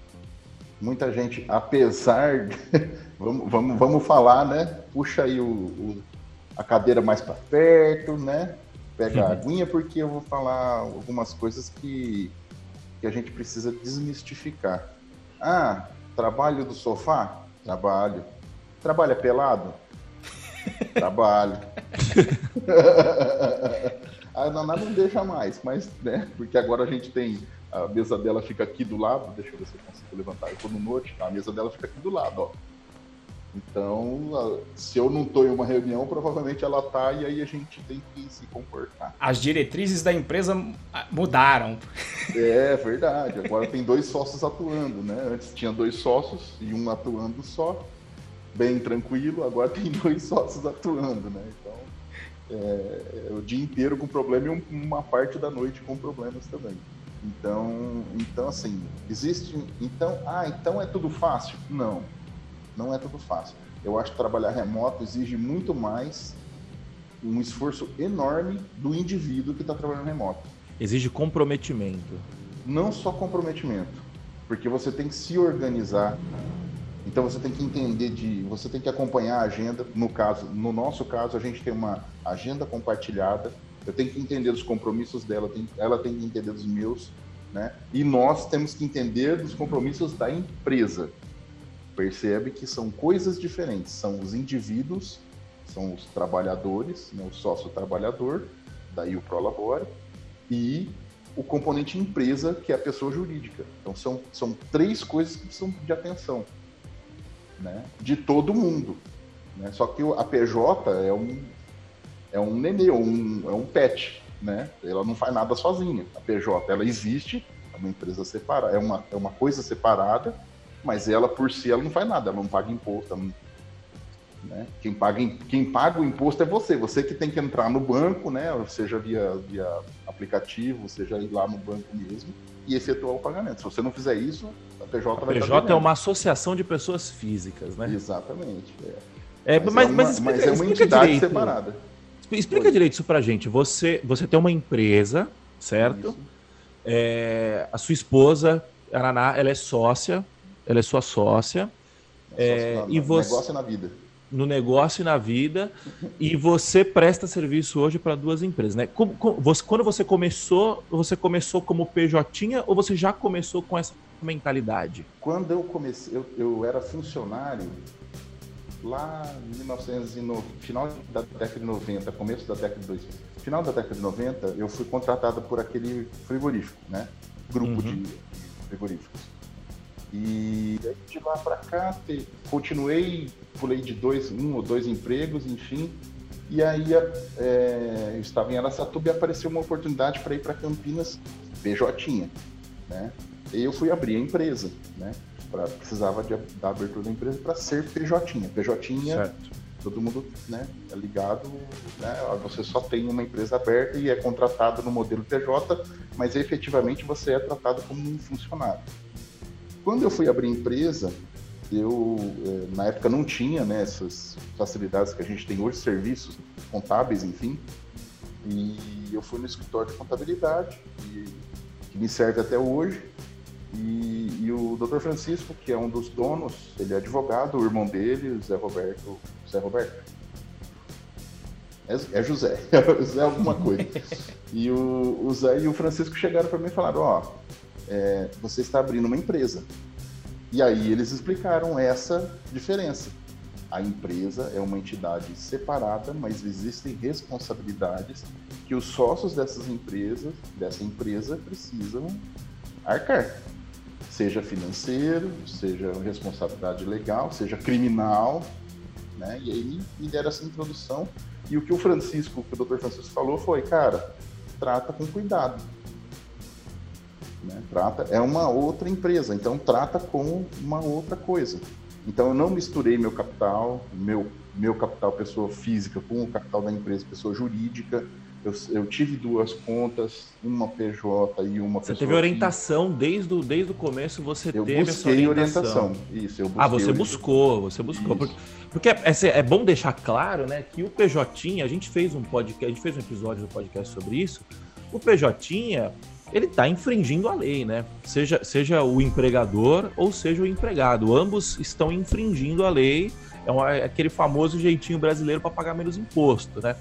muita gente, apesar de, vamos, vamos, vamos falar, né? Puxa aí o, o a cadeira mais para perto, né? Pega a aguinha, porque eu vou falar algumas coisas que, que a gente precisa desmistificar. Ah, trabalho do sofá? Trabalho. Trabalha pelado? Trabalho. a Naná não deixa mais, mas, né? Porque agora a gente tem a mesa dela fica aqui do lado, deixa eu ver se eu consigo levantar. Eu tô no note, a mesa dela fica aqui do lado, ó. Então, se eu não estou em uma reunião, provavelmente ela tá e aí a gente tem que se comportar. As diretrizes da empresa mudaram. É verdade. Agora tem dois sócios atuando, né? Antes tinha dois sócios e um atuando só, bem tranquilo. Agora tem dois sócios atuando, né? Então, é, é o dia inteiro com problema e uma parte da noite com problemas também. Então, então assim, existe. Então, ah, então é tudo fácil? Não, não é tudo fácil. Eu acho que trabalhar remoto exige muito mais um esforço enorme do indivíduo que está trabalhando remoto. Exige comprometimento. Não só comprometimento, porque você tem que se organizar. Então você tem que entender de, você tem que acompanhar a agenda. No caso, no nosso caso, a gente tem uma agenda compartilhada eu tenho que entender os compromissos dela, ela tem que entender dos meus, né? E nós temos que entender dos compromissos da empresa. Percebe que são coisas diferentes. São os indivíduos, são os trabalhadores, né? o sócio-trabalhador, daí o Prolabore, e o componente empresa, que é a pessoa jurídica. Então são, são três coisas que precisam de atenção, né? De todo mundo. Né? Só que a PJ é um, é um nenê, um, é um pet, né? Ela não faz nada sozinha. A PJ, ela existe, é uma empresa separada, é uma, é uma coisa separada, mas ela por si ela não faz nada, ela não paga imposto, não, né? Quem paga, quem paga o imposto é você, você que tem que entrar no banco, né? Seja via, via aplicativo, seja ir lá no banco mesmo e efetuar o pagamento. Se você não fizer isso, a PJ a vai PJ é uma associação de pessoas físicas, né? Exatamente. É. É, mas, mas, é uma, mas, explica, mas é uma entidade direito. separada. Explica direito isso pra gente. Você, você tem uma empresa, certo? É, a sua esposa, a Naná, ela é sócia, ela é sua sócia. É, é, no, e você, negócio na vida. No negócio e na vida. e você presta serviço hoje para duas empresas, né? Como, como, você, quando você começou, você começou como PJ ou você já começou com essa mentalidade? Quando eu comecei, eu, eu era funcionário lá em 1990, final da década de 90, começo da década de 2000, final da década de 90, eu fui contratado por aquele frigorífico, né? Grupo uhum. de frigoríficos. E de lá para cá, continuei, pulei de dois, um ou dois empregos, enfim. E aí é, eu estava em Aracatuba e apareceu uma oportunidade para ir para Campinas, PJ, né? E eu fui abrir a empresa, né? Pra, precisava de, da abertura da empresa para ser PJ. PJ, certo. todo mundo né, é ligado, né? Você só tem uma empresa aberta e é contratado no modelo PJ, mas efetivamente você é tratado como um funcionário. Quando eu fui abrir empresa, eu é, na época não tinha né, essas facilidades que a gente tem hoje, serviços contábeis, enfim. E eu fui no escritório de contabilidade, que, que me serve até hoje. E, e, o Dr. Francisco, que é um dos donos, ele é advogado, o irmão dele, o Zé Roberto. Zé Roberto? É, é José, Zé alguma coisa. e o, o Zé e o Francisco chegaram para mim e falaram: Ó, oh, é, você está abrindo uma empresa. E aí eles explicaram essa diferença. A empresa é uma entidade separada, mas existem responsabilidades que os sócios dessas empresas, dessa empresa, precisam arcar. Seja financeiro, seja responsabilidade legal, seja criminal, né? E aí me deram essa introdução. E o que o Francisco, que o Dr. Francisco falou foi, cara, trata com cuidado né? Trata é uma outra empresa, então trata como uma outra coisa. Então eu não misturei meu capital, meu meu capital pessoa física com o capital da empresa pessoa jurídica. Eu, eu tive duas contas, uma PJ e uma Você teve orientação física. desde o, desde o começo, você eu teve essa orientação. orientação. Isso, eu busquei Ah, você buscou, você buscou. Porque, porque é, é, bom deixar claro, né, que o PJ, a gente fez um podcast, a gente fez um episódio do podcast sobre isso. O PJ, ele está infringindo a lei, né? Seja, seja o empregador ou seja o empregado. Ambos estão infringindo a lei. É, é aquele famoso jeitinho brasileiro para pagar menos imposto, né?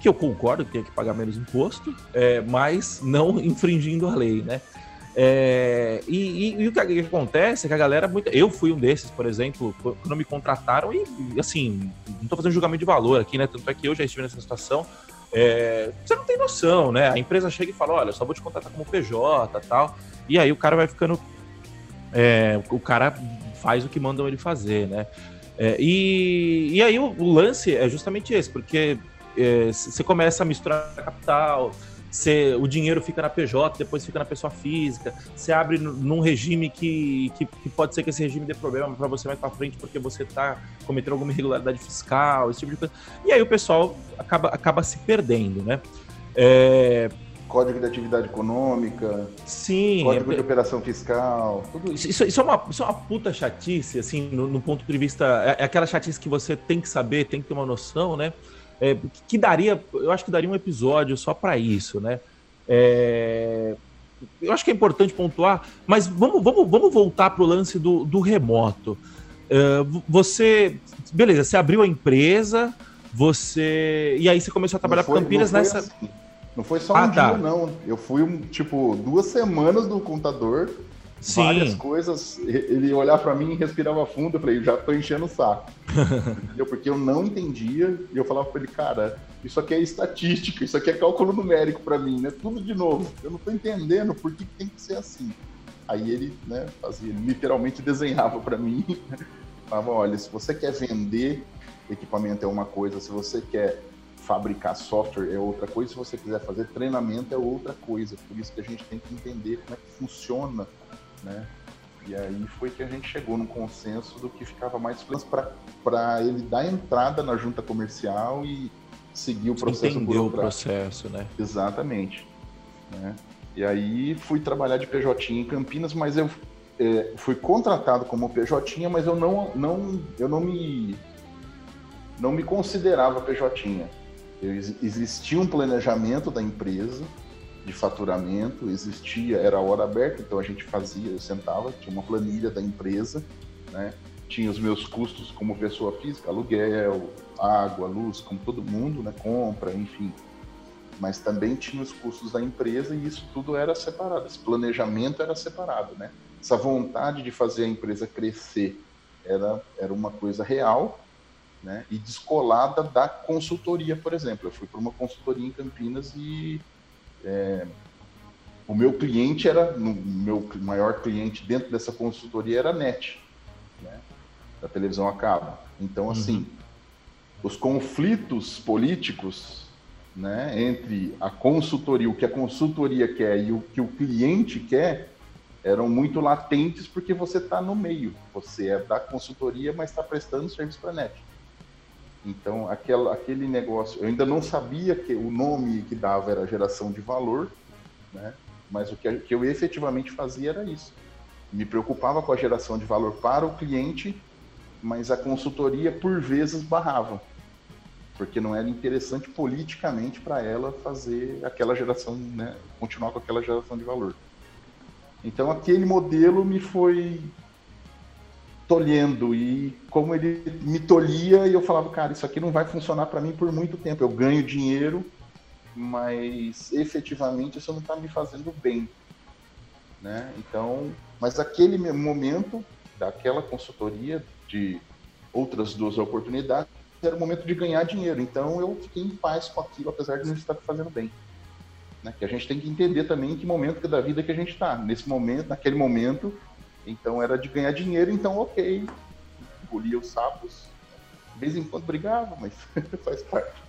Que eu concordo que tem que pagar menos imposto, é, mas não infringindo a lei, né? É, e, e, e, o que, que, acontece é que a galera, muito, eu fui um desses, por exemplo, quando me contrataram, e assim, não estou fazendo julgamento de valor aqui, né? Tanto é que eu já estive nessa situação. É, você não tem noção, né? A empresa chega e fala: olha, só vou te contratar como PJ tal. E aí o cara vai ficando. É, o cara faz o que mandam ele fazer, né? É, e, e aí o, o, lance é justamente esse, porque você é, começa a misturar capital, você, o dinheiro fica na PJ, depois fica na pessoa física, você abre num regime que, que, que, pode ser que esse regime dê problema para você mais para frente porque você está cometendo alguma irregularidade fiscal, esse tipo de coisa. E aí o pessoal acaba, acaba se perdendo, né? É... Código de atividade econômica, Sim, código é... de operação fiscal, tudo isso. Isso, isso, é, uma, isso é uma puta chatice, assim, no, no ponto de vista. É, é aquela chatice que você tem que saber, tem que ter uma noção, né? É, que daria, eu acho que daria um episódio só para isso, né? É, eu acho que é importante pontuar, mas vamos, vamos, vamos voltar para o lance do, do remoto. É, você, beleza, você abriu a empresa, você. E aí você começou a trabalhar com Campinas nessa. Assim. Não foi só ah, um tá. dia, não. Eu fui, tipo, duas semanas do contador Sim. várias coisas. Ele olhar para mim e respirava fundo. Eu falei, já tô enchendo o saco. Entendeu? Porque eu não entendia. E eu falava para ele, cara, isso aqui é estatística, isso aqui é cálculo numérico para mim, né? Tudo de novo. Eu não tô entendendo por que tem que ser assim. Aí ele, né, fazia, ele literalmente desenhava para mim. Falava, olha, se você quer vender equipamento é uma coisa, se você quer fabricar software é outra coisa, se você quiser fazer treinamento é outra coisa. Por isso que a gente tem que entender como é que funciona né? E aí foi que a gente chegou no consenso do que ficava mais para ele dar entrada na junta comercial e seguir o processo Entender o processo, né? Exatamente. Né? E aí fui trabalhar de PJ em Campinas, mas eu é, fui contratado como PJ, mas eu não, não, eu não me não me considerava PJ. Eu, existia um planejamento da empresa, de faturamento, existia, era hora aberta, então a gente fazia, eu sentava, tinha uma planilha da empresa, né? Tinha os meus custos como pessoa física, aluguel, água, luz, como todo mundo, né? Compra, enfim. Mas também tinha os custos da empresa e isso tudo era separado, esse planejamento era separado, né? Essa vontade de fazer a empresa crescer era, era uma coisa real né, e descolada da consultoria, por exemplo. Eu fui para uma consultoria em Campinas e é, o meu cliente era, no, meu maior cliente dentro dessa consultoria era a NET, né, da televisão a cabo. Então, assim, uhum. os conflitos políticos né, entre a consultoria, o que a consultoria quer e o que o cliente quer, eram muito latentes porque você está no meio. Você é da consultoria, mas está prestando serviço para a NET. Então, aquela, aquele negócio, eu ainda não sabia que o nome que dava era geração de valor, né? mas o que, que eu efetivamente fazia era isso. Me preocupava com a geração de valor para o cliente, mas a consultoria, por vezes, barrava, porque não era interessante politicamente para ela fazer aquela geração, né? continuar com aquela geração de valor. Então, aquele modelo me foi tolhendo e como ele me tolhia e eu falava, cara, isso aqui não vai funcionar para mim por muito tempo. Eu ganho dinheiro, mas efetivamente isso não está me fazendo bem, né? Então, mas aquele momento daquela consultoria de outras duas oportunidades era o momento de ganhar dinheiro. Então eu fiquei em paz com aquilo, apesar de não estar fazendo bem. Né? Que a gente tem que entender também em que momento da vida que a gente está. Nesse momento, naquele momento, então era de ganhar dinheiro, então ok, engolia os sapos. De vez em quando brigava, mas faz parte.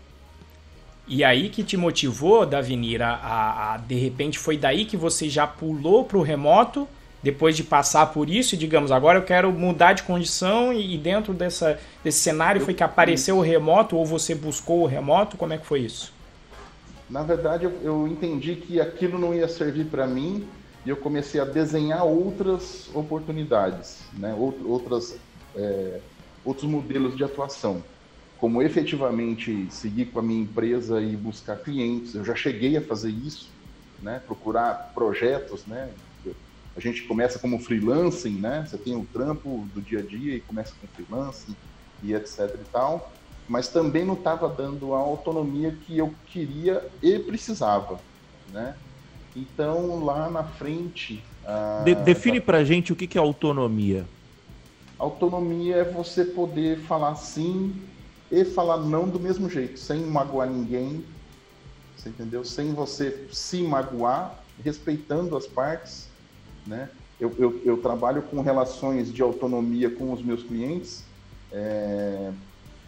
E aí que te motivou, Davinira, a, a, de repente foi daí que você já pulou para o remoto, depois de passar por isso, e digamos, agora eu quero mudar de condição e, dentro dessa, desse cenário eu, foi que apareceu isso. o remoto ou você buscou o remoto? Como é que foi isso? Na verdade, eu, eu entendi que aquilo não ia servir para mim e eu comecei a desenhar outras oportunidades, né? outras, é, outros modelos de atuação. Como efetivamente seguir com a minha empresa e buscar clientes. Eu já cheguei a fazer isso, né? procurar projetos. Né? A gente começa como freelancing, né? você tem o trampo do dia a dia e começa com freelancing e etc e tal. Mas também não estava dando a autonomia que eu queria e precisava. Né? Então, lá na frente. De, define pra gente o que, que é autonomia. Autonomia é você poder falar sim e falar não do mesmo jeito, sem magoar ninguém, você entendeu? Sem você se magoar, respeitando as partes, né? Eu, eu, eu trabalho com relações de autonomia com os meus clientes é,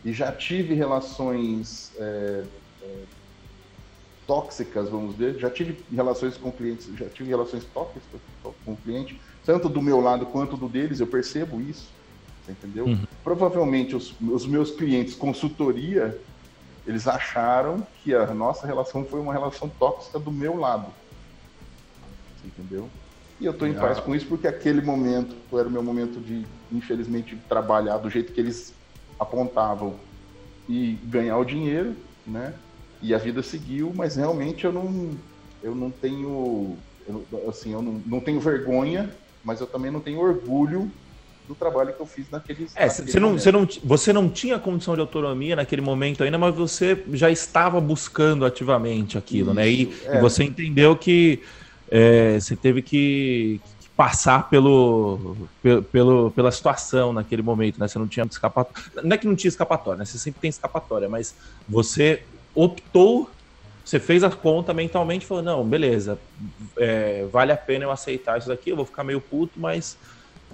e já tive relações é, é, tóxicas, vamos ver. Já tive relações com clientes, já tive relações tóxicas com o cliente, tanto do meu lado quanto do deles, eu percebo isso, entendeu? Uhum. Provavelmente os, os meus clientes, consultoria, eles acharam que a nossa relação foi uma relação tóxica do meu lado, entendeu? E eu estou em ah. paz com isso porque aquele momento era o meu momento de, infelizmente, trabalhar do jeito que eles apontavam e ganhar o dinheiro, né? E a vida seguiu, mas realmente eu não, eu não tenho, eu, assim, eu não, não tenho vergonha, mas eu também não tenho orgulho do trabalho que eu fiz naqueles. É, você não, você, não, você não tinha condição de autonomia naquele momento ainda, mas você já estava buscando ativamente aquilo, Isso, né? E, é. você entendeu que é, você teve que, que passar pelo, pelo, pela situação naquele momento, né? Você não tinha escapatória. Não é que não tinha escapatória, né? Você sempre tem escapatória, mas você optou, você fez a conta mentalmente e falou, não, beleza, é, vale a pena eu aceitar isso daqui, eu vou ficar meio puto, mas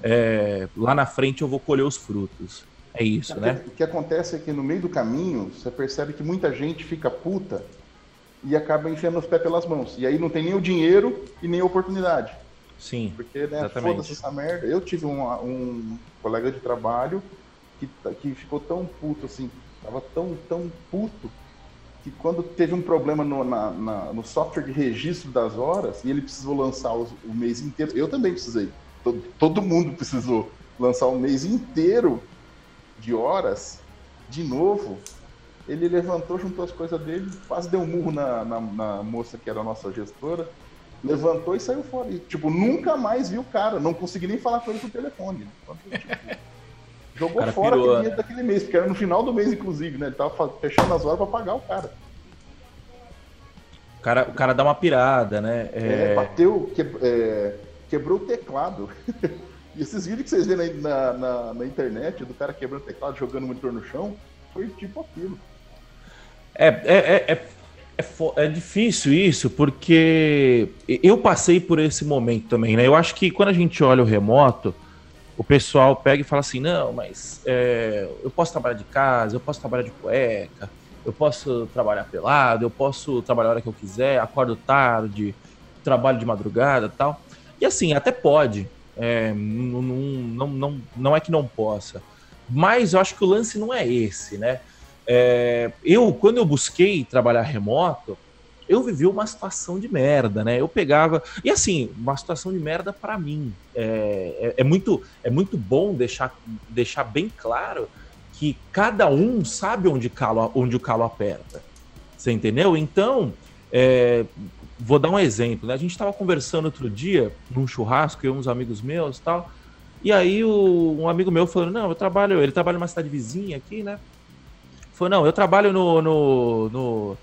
é, lá na frente eu vou colher os frutos. É isso, o né? O que acontece é que no meio do caminho, você percebe que muita gente fica puta e acaba enfiando os pés pelas mãos. E aí não tem nem o dinheiro e nem a oportunidade. Sim. Porque, né, foda-se essa merda. Eu tive um, um colega de trabalho que, que ficou tão puto assim, tava tão, tão puto que quando teve um problema no, na, na, no software de registro das horas e ele precisou lançar o, o mês inteiro, eu também precisei, todo, todo, mundo precisou lançar o mês inteiro de horas de novo. Ele levantou, juntou as coisas dele, quase deu um murro na, na, na moça que era a nossa gestora, levantou e saiu fora. E, tipo, nunca mais viu o cara, não consegui nem falar com ele por telefone. Tipo, Jogou fora pirou, aquele né? daquele mês, porque era no final do mês, inclusive, né? Ele tava fechando as horas pra pagar o cara. O cara, o cara dá uma pirada, né? É, é bateu, que, é, quebrou o teclado. E esses vídeos que vocês vêem na, na, na internet do cara quebrando teclado, jogando o monitor no chão, foi tipo aquilo. É, é, é, é, é, é, difícil isso, porque eu passei por esse momento também, né? Eu acho que quando a gente olha o remoto, o pessoal pega e fala assim, não, mas é, eu posso trabalhar de casa, eu posso trabalhar de cueca, eu posso trabalhar pelado, eu posso trabalhar a hora que eu quiser, acordo tarde, trabalho de madrugada tal. E assim, até pode. É, não, não, não, não é que não possa. Mas eu acho que o lance não é esse, né? É, eu, quando eu busquei trabalhar remoto, eu vivi uma situação de merda, né? Eu pegava. E assim, uma situação de merda para mim. É, é, é, muito, é muito bom deixar, deixar bem claro que cada um sabe onde, calo, onde o calo aperta. Você entendeu? Então, é, vou dar um exemplo. Né? A gente estava conversando outro dia num churrasco, eu e uns amigos meus e tal. E aí o, um amigo meu falou: Não, eu trabalho. Ele trabalha numa cidade vizinha aqui, né? Falou: Não, eu trabalho no, no, no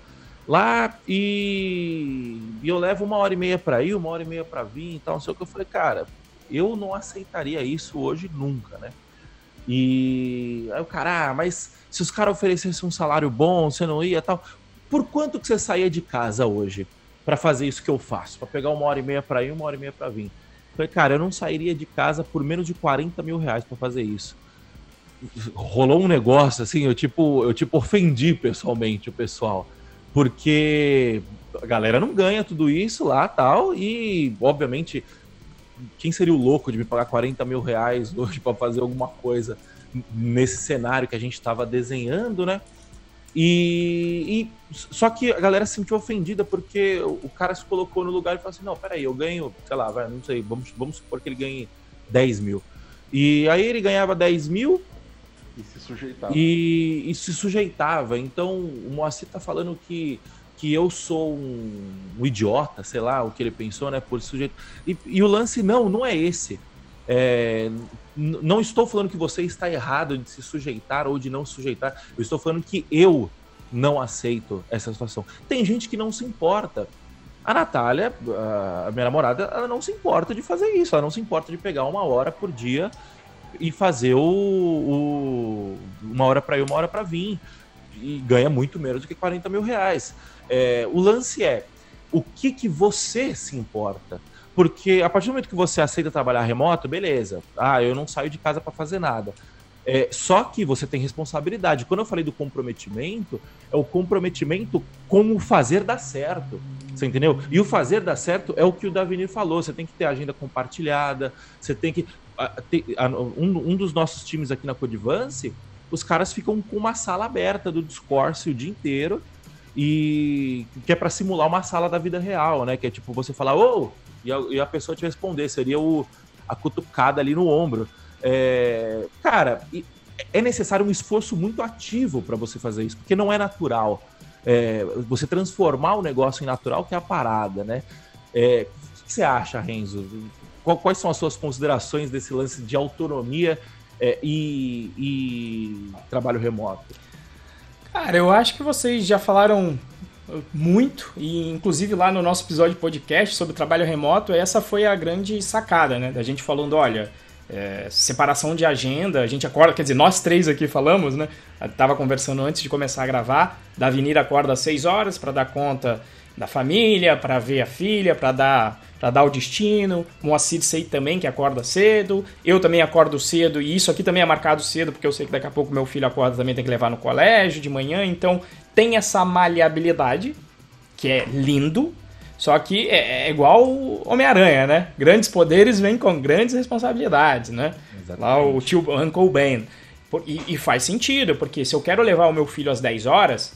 lá e, e, eu levo uma hora e meia para ir, uma hora e meia para vir e tal. Não sei o que. Eu falei: Cara, eu não aceitaria isso hoje nunca, né? E aí o cara, ah, mas se os caras oferecessem um salário bom, você não ia tal. Por quanto que você saía de casa hoje para fazer isso que eu faço? Para pegar uma hora e meia para ir, uma hora e meia para vir. Falei, cara, eu não sairia de casa por menos de 40 mil reais para fazer isso. Rolou um negócio assim, eu tipo, eu tipo ofendi pessoalmente o pessoal. Porque a galera não ganha tudo isso lá tal. E, obviamente, quem seria o louco de me pagar 40 mil reais hoje para fazer alguma coisa nesse cenário que a gente estava desenhando, né? E, e, só que a galera se sentiu ofendida porque o cara se colocou no lugar e falou assim: não, peraí, eu ganho, sei lá, vai, não sei, vamos, vamos supor que ele ganhe 10 mil. E aí ele ganhava 10 mil. E se sujeitava. E, e se sujeitava. Então o Moacir tá falando que que eu sou um, um, idiota, sei lá, o que ele pensou, né, por sujeito. E, e o lance não, não é esse. É, não estou falando que você está errado de se sujeitar ou de não sujeitar. Eu estou falando que eu não aceito essa situação. Tem gente que não se importa. A Natália, a minha namorada, ela não se importa de fazer isso. Ela não se importa de pegar uma hora por dia e fazer o, o uma hora para ir, uma hora para vir. E ganha muito menos do que 40 mil reais. É, o lance é o que, que você se importa. Porque a partir do momento que você aceita trabalhar remoto, beleza. Ah, eu não saio de casa para fazer nada. É, só que você tem responsabilidade. Quando eu falei do comprometimento, é o comprometimento com o fazer dar certo. Você entendeu? E o fazer dar certo é o que o Davini falou. Você tem que ter agenda compartilhada, você tem que. Um, um dos nossos times aqui na Codivance, os caras ficam com uma sala aberta do Discourse o dia inteiro e que é para simular uma sala da vida real, né? Que é tipo você falar, ô, oh! e, a, e a pessoa te responder, seria o, a cutucada ali no ombro. É, cara, é necessário um esforço muito ativo para você fazer isso, porque não é natural. É, você transformar o negócio em natural, que é a parada, né? É, o que você acha, Renzo? Quais são as suas considerações desse lance de autonomia é, e, e trabalho remoto? Cara, eu acho que vocês já falaram muito, e inclusive lá no nosso episódio podcast sobre trabalho remoto, essa foi a grande sacada, né? Da gente falando, olha, é, separação de agenda, a gente acorda, quer dizer, nós três aqui falamos, né? Eu tava conversando antes de começar a gravar, da Avenida acorda às 6 horas para dar conta da família, para ver a filha, para dar para dar o destino. Moacir sei também que acorda cedo. Eu também acordo cedo e isso aqui também é marcado cedo porque eu sei que daqui a pouco meu filho acorda também tem que levar no colégio de manhã. Então tem essa maleabilidade que é lindo. Só que é, é igual Homem-Aranha, né? Grandes poderes vêm com grandes responsabilidades, né? Exatamente. Lá o tio Uncle Ben. E, e, faz sentido, porque se eu quero levar o meu filho às 10 horas,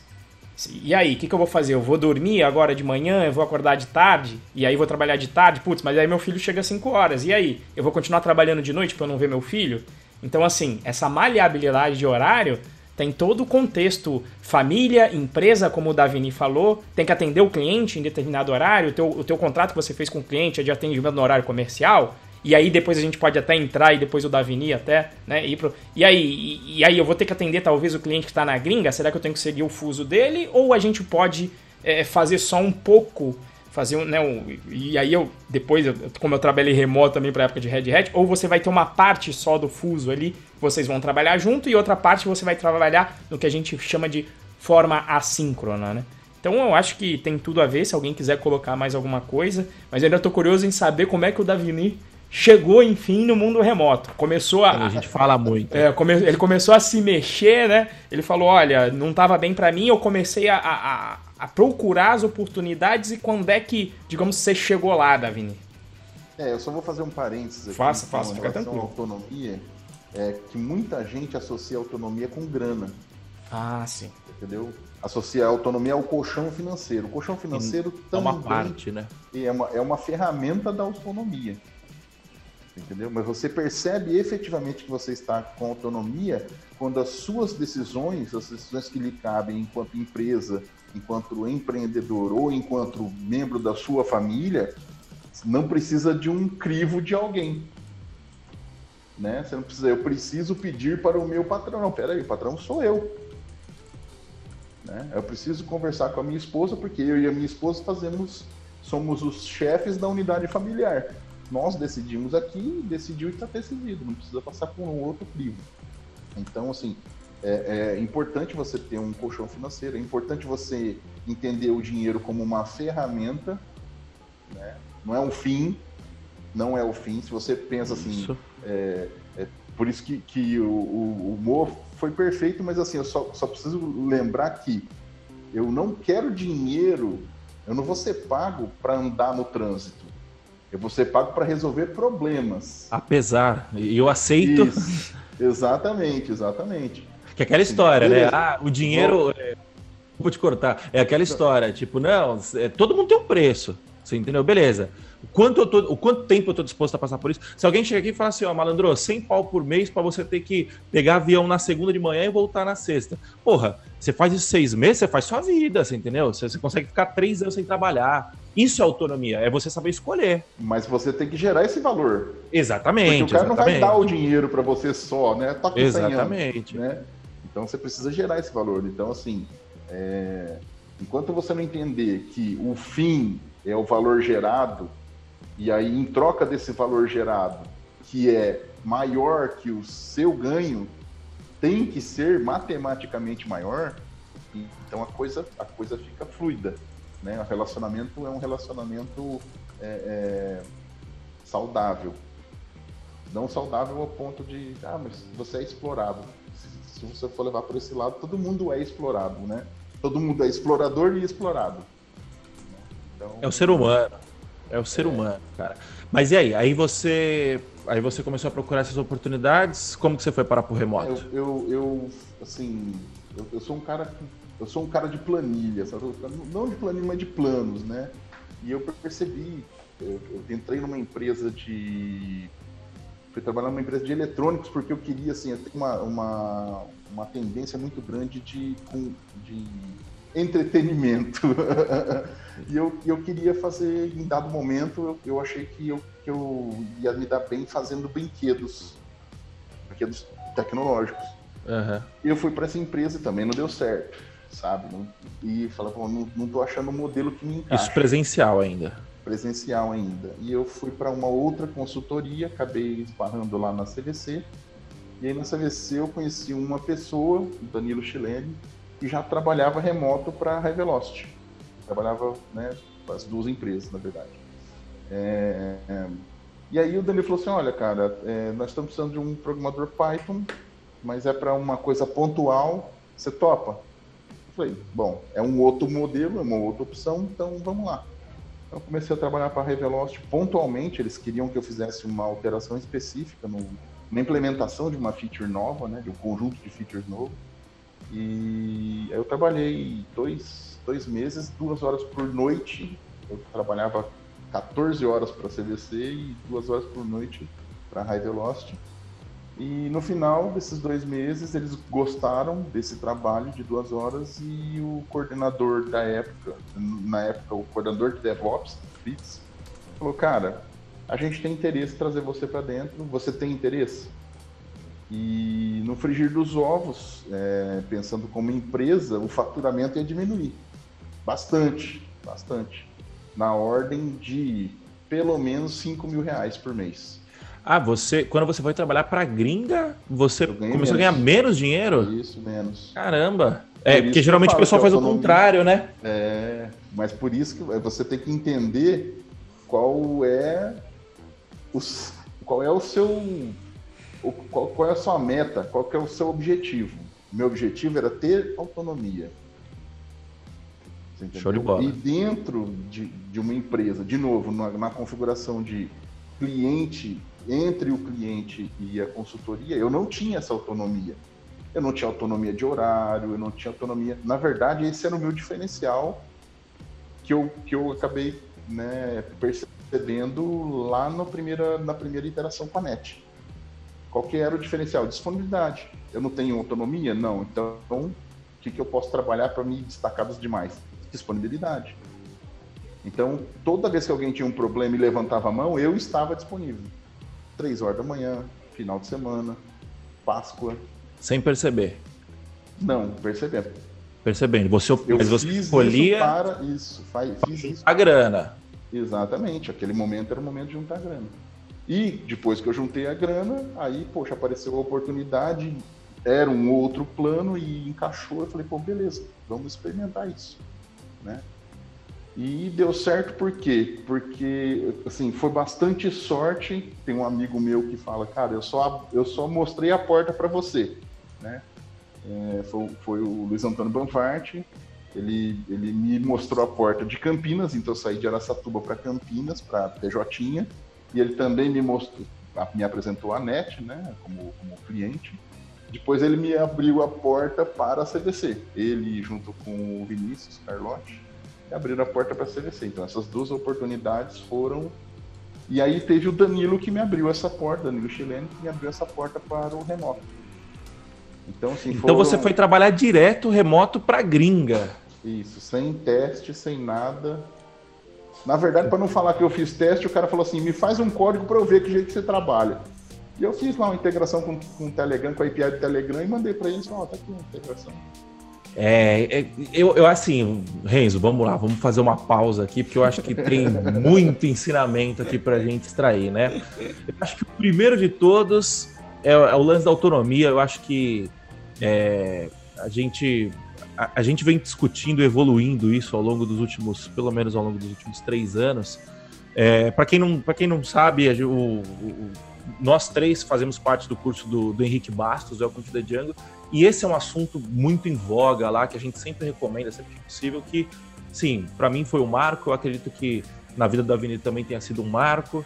e aí, o que, que eu vou fazer? Eu vou dormir agora de manhã, eu vou acordar de tarde, e aí vou trabalhar de tarde? Putz, mas aí meu filho chega às 5 horas. E aí? Eu vou continuar trabalhando de noite para eu não ver meu filho? Então, assim, essa maleabilidade de horário tem todo o contexto família, empresa, como o Davini falou, tem que atender o cliente em determinado horário, o teu, o teu contrato que você fez com o cliente é de atendimento no horário comercial, e aí depois a gente pode até entrar e depois o Davini até, né? Ir pro... E aí, e, e aí eu vou ter que atender talvez o cliente que está na gringa? Será que eu tenho que seguir o fuso dele? Ou a gente pode é, fazer só um pouco fazer um, né, um, e aí eu depois, eu, como eu trabalhei remoto também para época de Red Hat, ou você vai ter uma parte só do fuso ali, vocês vão trabalhar junto e outra parte você vai trabalhar no que a gente chama de forma assíncrona, né? Então eu acho que tem tudo a ver se alguém quiser colocar mais alguma coisa, mas eu ainda tô curioso em saber como é que o Davini chegou, enfim, no mundo remoto. Começou a. A gente fala muito. É, come, ele começou a se mexer, né? Ele falou: olha, não estava bem para mim, eu comecei a, a, a, procurar as oportunidades e quando é que, digamos, você chegou lá, Davini? É, eu só vou fazer um parênteses aqui. Faça, faça, fica tranquilo. autonomia, é que muita gente associa autonomia com grana. Ah, sim. Entendeu? Associa a autonomia ao colchão financeiro. O colchão financeiro é também uma parte, né? É uma, é uma ferramenta da autonomia entendeu? Mas você percebe efetivamente que você está com autonomia quando as suas decisões, as decisões que lhe cabem enquanto empresa, enquanto empreendedor ou enquanto membro da sua família, não precisa de um crivo de alguém. Né? Você não precisa, eu preciso pedir para o meu patrão. Não, peraí, o patrão sou eu. Né? Eu preciso conversar com a minha esposa, porque eu e a minha esposa fazemos, somos os chefes da unidade familiar nós decidimos aqui, decidiu e está decidido, não precisa passar por um outro crivo. Então, assim, é, é, importante você ter um colchão financeiro, é importante você entender o dinheiro como uma ferramenta, né? não é um fim, não é o fim. Se você pensa assim, é, é, por isso que, que o, o humor foi perfeito, mas assim, eu só, só preciso lembrar que eu não quero dinheiro, eu não vou ser pago para andar no trânsito. Eu vou ser pago para resolver problemas. Apesar, e eu aceito. Isso. Exatamente, exatamente. Que é aquela história, né? Ah, o dinheiro. É... Vou te cortar. É aquela história, tipo, não, é, todo mundo tem um preço. Você entendeu? Beleza. O quanto, eu tô, o quanto tempo eu tô disposto a passar por isso? Se alguém chega aqui e fala assim, ó, malandro, 100 pau por mês para você ter que pegar avião na segunda de manhã e voltar na sexta. Porra, você faz isso seis meses, você faz sua vida, você entendeu? Você, você consegue ficar três anos sem trabalhar. Isso é autonomia, é você saber escolher. Mas você tem que gerar esse valor. Exatamente. Porque o cara exatamente. não vai dar o dinheiro para você só, né? Tá exatamente. Anos, né? Então você precisa gerar esse valor. Então, assim, é... enquanto você não entender que o fim é o valor gerado, e aí em troca desse valor gerado, que é maior que o seu ganho, tem que ser matematicamente maior, então a coisa, a coisa fica fluida. Né? O relacionamento é um relacionamento é, é, saudável. Não saudável ao ponto de, ah, mas você é explorado. Se, se você for levar por esse lado, todo mundo é explorado, né? Todo mundo é explorador e explorado. Então, é o ser humano. É o ser é. humano, cara. Mas e aí? Aí você, aí você começou a procurar essas oportunidades. Como que você foi parar pro remoto? Eu, eu, eu assim, eu, eu, sou um cara, eu sou um cara de planilha, sabe? não de planilha, mas de planos, né? E eu percebi, eu, eu entrei numa empresa de, fui trabalhar numa empresa de eletrônicos porque eu queria, assim, eu uma, uma, uma tendência muito grande de, de entretenimento. e eu, eu queria fazer, em dado momento, eu, eu achei que eu, que eu ia me dar bem fazendo brinquedos, brinquedos tecnológicos. Uhum. E eu fui para essa empresa e também não deu certo, sabe? E falei, não, não tô achando um modelo que me encaixa. Isso presencial ainda. Presencial ainda. E eu fui para uma outra consultoria, acabei esbarrando lá na CVC. E aí na CVC eu conheci uma pessoa, o Danilo Chilene, e já trabalhava remoto para a High Velocity. Trabalhava, né, as duas empresas, na verdade. É, é, e aí o Danilo falou assim, olha, cara, é, nós estamos precisando de um programador Python, mas é para uma coisa pontual, você topa? Falei, bom, é um outro modelo, é uma outra opção, então vamos lá. Então comecei a trabalhar para a Revelocity pontualmente, eles queriam que eu fizesse uma alteração específica no, na implementação de uma feature nova, né, de um conjunto de features novo. E eu trabalhei dois, dois meses, duas horas por noite. Eu trabalhava 14 horas para a CVC e duas horas por noite para a High Velocity. E no final desses dois meses, eles gostaram desse trabalho de duas horas e o coordenador da época, na época, o coordenador de DevOps, Fritz, falou: Cara, a gente tem interesse em trazer você para dentro, você tem interesse? E no frigir dos ovos, é, pensando como empresa, o faturamento ia diminuir. Bastante, bastante. na ordem de pelo menos 5 mil reais por mês. Ah, você, quando você foi trabalhar para gringa, você começou menos. a ganhar menos dinheiro? Isso, menos. Caramba. É, Por porque geralmente o pessoal faz o contrário, né? É, mas por isso que você tem que entender qual é o, qual é o seu qual, qual é a sua meta, qual que é o seu objetivo. Meu objetivo era ter autonomia. Show de bola. E dentro de, de uma empresa, de novo, na, na configuração de cliente, entre o cliente e a consultoria, eu não tinha essa autonomia. Eu não tinha autonomia de horário, eu não tinha autonomia. Na verdade, esse era o meu diferencial que eu, que eu acabei né, percebendo lá no primeira, na primeira interação com a NET. Qual que era o diferencial? Disponibilidade. Eu não tenho autonomia? Não. Então, o que, que eu posso trabalhar para me destacar dos demais? Disponibilidade. Então, toda vez que alguém tinha um problema e levantava a mão, eu estava disponível. Três horas da manhã, final de semana, Páscoa. Sem perceber. Não, percebendo. Percebendo. Você, Eu mas você escolhia isso para isso. fa- Fiz isso a grana. Exatamente, aquele momento era o momento de juntar grana. E depois que eu juntei a grana, aí, poxa, apareceu a oportunidade, era um outro plano e encaixou. Eu falei, pô, beleza, vamos experimentar isso, né? E deu certo por quê? Porque, assim, foi bastante sorte. Tem um amigo meu que fala, cara, eu só, eu só mostrei a porta para você, né? É, foi, foi o Luiz Antônio Banfarte, ele, ele me mostrou a porta de Campinas, então eu saí de Araçatuba para Campinas, para PJ, e ele também me mostrou, me apresentou a NET, né, como, como cliente. Depois ele me abriu a porta para a CVC. Ele, junto com o Vinícius Carlotti, abriram a porta para a CVC. Então essas duas oportunidades foram. E aí teve o Danilo que me abriu essa porta, Danilo Chileno, que me abriu essa porta para o remoto. Então, assim, Então foram- você foi trabalhar direto remoto pra gringa. Isso, sem teste, sem nada. Na verdade, para não falar que eu fiz teste, o cara falou assim: me faz um código para eu ver que jeito que você trabalha. E eu fiz lá uma integração com, com o Telegram, com a API do Telegram e mandei para eles: ó, tá aqui uma integração. É, é, eu, eu assim, Renzo, vamos lá, vamos fazer uma pausa aqui, porque eu acho que tem muito ensinamento aqui pra gente extrair, né? Eu acho que o primeiro de todos é, é o lance da autonomia. Eu acho que é, a gente a, a gente vem discutindo, evoluindo isso ao longo dos últimos, pelo menos ao longo dos últimos três anos. É, para quem não para quem não sabe, a o- o- nós três fazemos parte do curso do, do Henrique Bastos, Welcome to the Jungle, e esse é um assunto muito em voga lá, que a gente sempre recomenda, sempre que possível, que, sim, para mim foi um marco, eu acredito que na vida da Avenida também tenha sido um marco.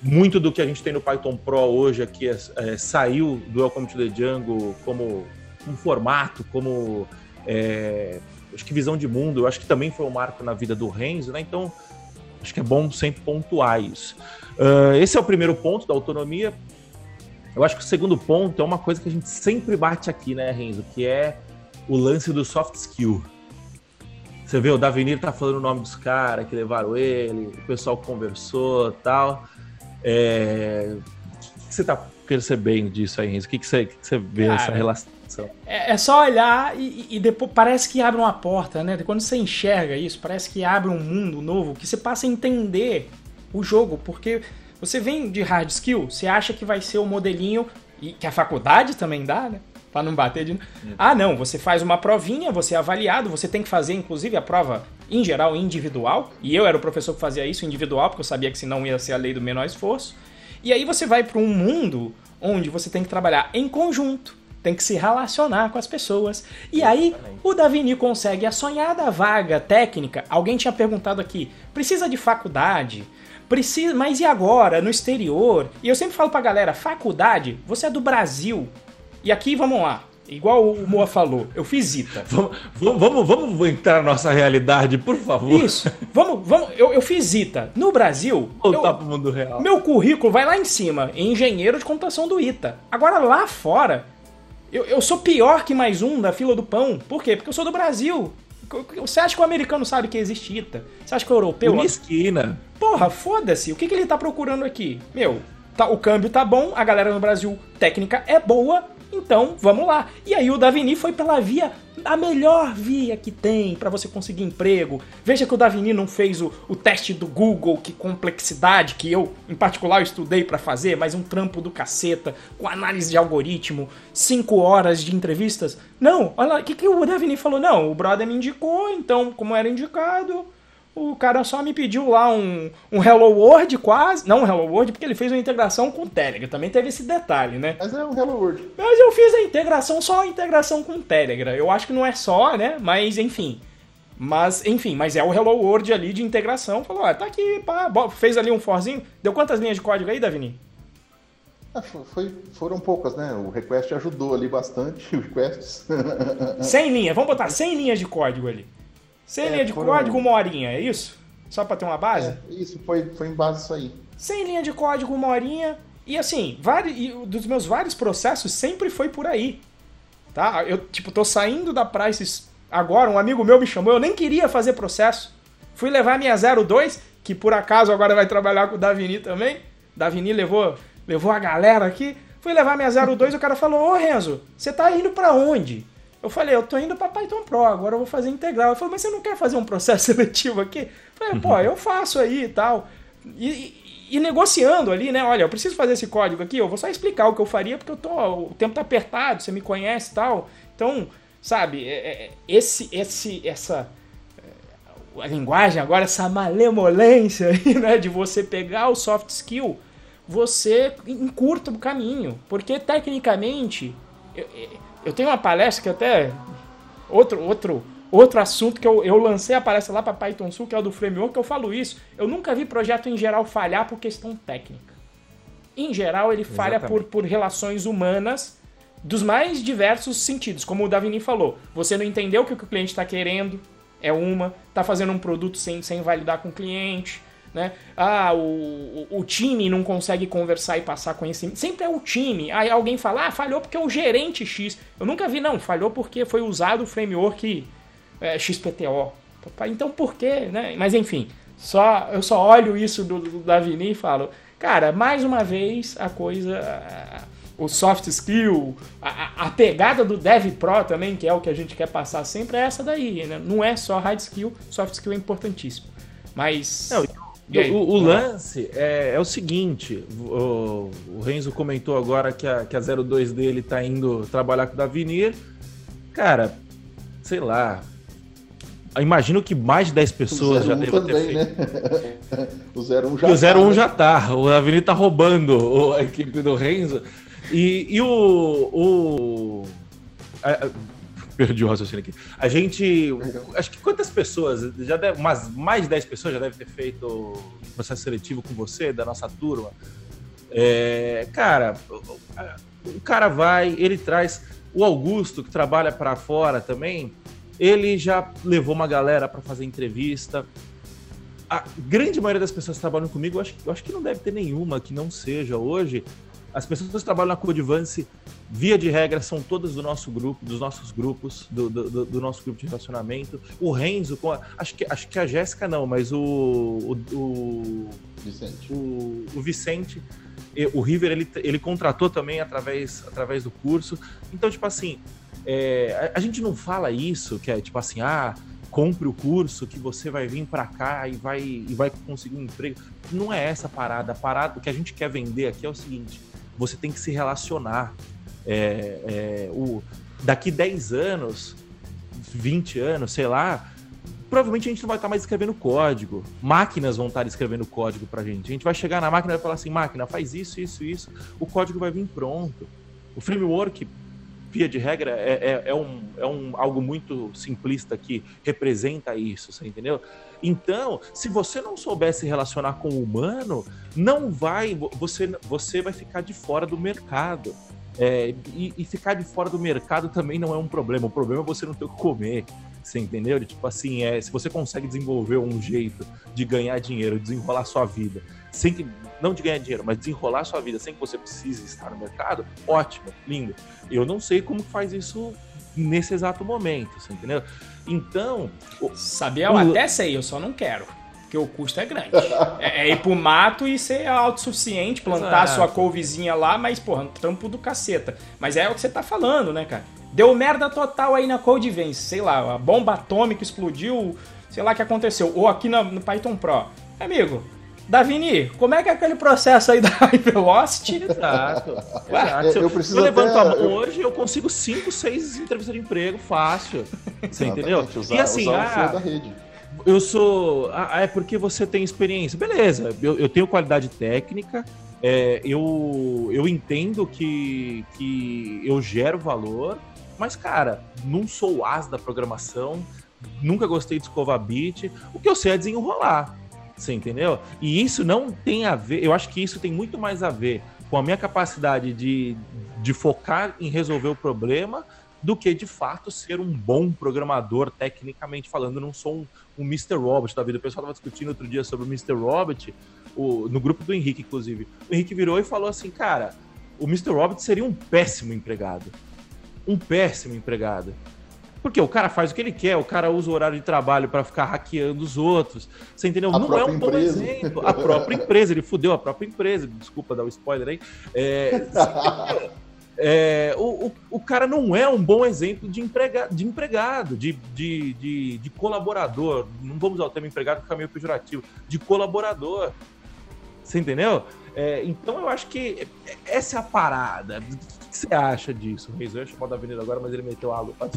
Muito do que a gente tem no Python Pro hoje aqui é, é, saiu do Welcome to the Jungle como um formato, como é, acho que visão de mundo, eu acho que também foi um marco na vida do Renzo, né? Então, acho que é bom sempre pontuar isso. Uh, esse é o primeiro ponto da autonomia. Eu acho que o segundo ponto é uma coisa que a gente sempre bate aqui, né, Renzo? Que é o lance do soft skill. Você vê, o Davinir tá falando o nome dos caras que levaram ele, o pessoal conversou tal. É... O que você tá percebendo disso aí, Renzo? O que, que, você, que você vê Cara, nessa relação? É, é só olhar e, e depois parece que abre uma porta, né? Quando você enxerga isso, parece que abre um mundo novo que você passa a entender o jogo, porque você vem de hard skill, você acha que vai ser o modelinho e que a faculdade também dá, né? Pra não bater de. Ah, não, você faz uma provinha, você é avaliado, você tem que fazer, inclusive, a prova, em geral, individual. E eu era o professor que fazia isso individual, porque eu sabia que senão ia ser a lei do menor esforço. E aí você vai para um mundo onde você tem que trabalhar em conjunto, tem que se relacionar com as pessoas. E aí o Davini consegue a sonhada vaga técnica. Alguém tinha perguntado aqui: precisa de faculdade? Precisa, mas e agora, no exterior? E eu sempre falo pra galera: faculdade, você é do Brasil. E aqui vamos lá. Igual o Moa falou, eu fiz ITA. Vamos, vamos, vamos entrar na nossa realidade, por favor. Isso. Vamos, vamos. Eu, eu fiz ITA. No Brasil, Voltar eu- pro mundo real. meu currículo vai lá em cima, engenheiro de computação do ITA. Agora lá fora, eu, eu sou pior que mais um da fila do pão. Por quê? Porque eu sou do Brasil. Você acha que o americano sabe que existe ITA? Você acha que o europeu. Uma esquina. Porra, foda-se. O que, que ele tá procurando aqui? Meu, tá, o câmbio tá bom, a galera no Brasil técnica é boa, então vamos lá. E aí o Davini foi pela via a melhor via que tem para você conseguir emprego. Veja que o Davini não fez o, o teste do Google, que complexidade, que eu, em particular, estudei para fazer, mas um trampo do caceta, com análise de algoritmo, cinco horas de entrevistas. Não, olha lá, o que, que o Davini falou? Não, o brother me indicou, então, como era indicado, o cara só me pediu lá um, um Hello World quase. Não um Hello World, porque ele fez uma integração com o Telegram. Também teve esse detalhe, né? Mas é um Hello World. Mas eu fiz a integração, só a integração com o Telegram. Eu acho que não é só, né? Mas enfim. Mas, enfim, mas é o Hello World ali de integração. Falou, ó, tá aqui, pá, fez ali um forzinho. Deu quantas linhas de código aí, Davini? Ah, foi, foram poucas, né? O request ajudou ali bastante, o requests. 100 linhas, vamos botar 100 linhas de código ali. 100 é, linhas de código, uma horinha, é isso? Só para ter uma base? É, isso, foi, foi em base isso aí. 100 linhas de código, uma horinha. E assim, vários, dos meus vários processos sempre foi por aí. Tá? Eu, tipo, tô saindo da Prices agora, um amigo meu me chamou, eu nem queria fazer processo. Fui levar minha 02, que por acaso agora vai trabalhar com o Davini também. Davini levou, levou a galera aqui. Fui levar minha 02 e o cara falou: Ô Renzo, você tá indo para onde? Eu falei, eu tô indo para Python Pro, agora eu vou fazer integral. Eu falei, mas você não quer fazer um processo seletivo aqui? Eu falei, pô, uhum. eu faço aí e tal. E, e, negociando ali, né? Olha, eu preciso fazer esse código aqui, eu vou só explicar o que eu faria, porque eu tô. O tempo tá apertado, você me conhece e tal. Então, sabe, é, é, esse, esse, essa. É, a linguagem agora, essa malemolência aí, né? De você pegar o soft skill, você encurta o caminho. Porque tecnicamente. Eu, eu tenho uma palestra que até. Outro, outro, outro assunto que eu, eu lancei a palestra lá para Python Sul, que é o do framework, que eu falo isso. Eu nunca vi projeto em geral falhar por questão técnica. Em geral, ele falha por, por relações humanas dos mais diversos sentidos. Como o Davini falou, você não entendeu o que o cliente está querendo, é uma, está fazendo um produto sem, sem validar com o cliente, né? Ah, o, o, time não consegue conversar e passar conhecimento. Sempre é o time. Aí alguém fala, ah, falhou porque o gerente X. Eu nunca vi, não, falhou porque foi usado o framework é, XPTO. Então por quê, né? Mas enfim, só, eu só olho isso do, do Davini e falo, cara, mais uma vez a coisa. o soft skill, a, a, pegada do Dev Pro também, que é o que a gente quer passar sempre, é essa daí. Né? Não é só hard skill, soft skill é importantíssimo. Mas. Não, o, o, lance é, é, o seguinte: o, o, Renzo comentou agora que a, que a 02 dele tá indo trabalhar com o Davinir. Cara, sei lá. Imagino que mais de 10 pessoas já devem ter feito. Né? o 01 já, e o 01 tá, né? já tá. O Davinir tá roubando a equipe do Renzo. E, e o, o perdi o raciocínio aqui. A gente. Acho que quantas pessoas, já deve, umas, mais de 10 pessoas já devem ter feito processo seletivo com você, da nossa turma. É, cara, o cara vai, ele traz. O Augusto, que trabalha para fora também, ele já levou uma galera para fazer entrevista. A grande maioria das pessoas que trabalham comigo, eu acho, eu acho que não deve ter nenhuma que não seja hoje, as pessoas que trabalham na Codivance, via de regra, são todas do nosso grupo, dos nossos grupos, do, do, do nosso grupo de relacionamento. O Renzo, a, acho, que, acho que a Jéssica não, mas o, o, o Vicente. O, o Vicente, o River, ele, ele contratou também através, através do curso. Então, tipo assim, é, a, a, gente não fala isso, que é tipo assim, ah, compre o curso que você vai vir para cá e vai, e vai conseguir um emprego. Não é essa parada. A parada, o que a gente quer vender aqui é o seguinte você tem que se relacionar. É, é, o, daqui 10 anos, 20 anos, sei lá, provavelmente a gente não vai estar mais escrevendo código. Máquinas vão estar escrevendo código para a gente. A gente vai chegar na máquina e vai falar assim: máquina, faz isso, isso, isso. O código vai vir pronto. O framework, via de regra, é, é, é, um, é um, algo muito simplista que representa isso, você entendeu? Então, se você não souber se relacionar com o humano, não vai, você, você vai ficar de fora do mercado. É, e, e, ficar de fora do mercado também não é um problema. O problema é você não ter o que comer. Você entendeu? Tipo assim, é, se você consegue desenvolver um jeito de ganhar dinheiro, desenrolar sua vida, sem que. Não de ganhar dinheiro, mas desenrolar sua vida sem que você precise estar no mercado, ótimo, lindo. Eu não sei como faz isso nesse exato momento, você entendeu? Então. Sabia? Eu o... até sei, eu só não quero. Porque o custo é grande. é, é ir pro mato e ser autossuficiente, plantar Exato. sua couvezinha lá, mas, porra, um trampo do caceta. Mas é o que você tá falando, né, cara? Deu merda total aí na Code Vence, sei lá, a bomba atômica explodiu, sei lá o que aconteceu. Ou aqui no Python Pro. Amigo, Davini, como é que é aquele processo aí da Hypervelocity? Exato. Exato. Eu, eu, preciso eu levanto a mão eu... hoje, eu consigo 5, 6 entrevistas de emprego fácil. Você entendeu? Usar, e assim, usar ah, da rede. eu sou. Ah, é porque você tem experiência. Beleza, eu, eu tenho qualidade técnica, é, eu, eu entendo que, que eu gero valor, mas, cara, não sou as da programação, nunca gostei de escovar bit. O que eu sei é desenrolar. Você entendeu? E isso não tem a ver, eu acho que isso tem muito mais a ver com a minha capacidade de, de focar em resolver o problema do que de fato ser um bom programador, tecnicamente falando. Eu não sou um, um Mr. Robot da vida. O pessoal estava discutindo outro dia sobre o Mr. Robot, o, no grupo do Henrique, inclusive. O Henrique virou e falou assim: cara, o Mr. Robot seria um péssimo empregado. Um péssimo empregado. Porque o cara faz o que ele quer, o cara usa o horário de trabalho para ficar hackeando os outros. Você entendeu? A não é um empresa. bom exemplo. A própria empresa, ele fudeu a própria empresa. Desculpa dar o um spoiler aí. É, é, o, o, o, cara não é um bom exemplo de, emprega, de empregado, de, de, de, de colaborador. Não vamos usar o termo empregado porque é meio pejorativo. De colaborador. Você entendeu? É, então eu acho que essa é a parada que você acha disso? O Reis, eu ia chamar da Avenida agora, mas ele meteu água pra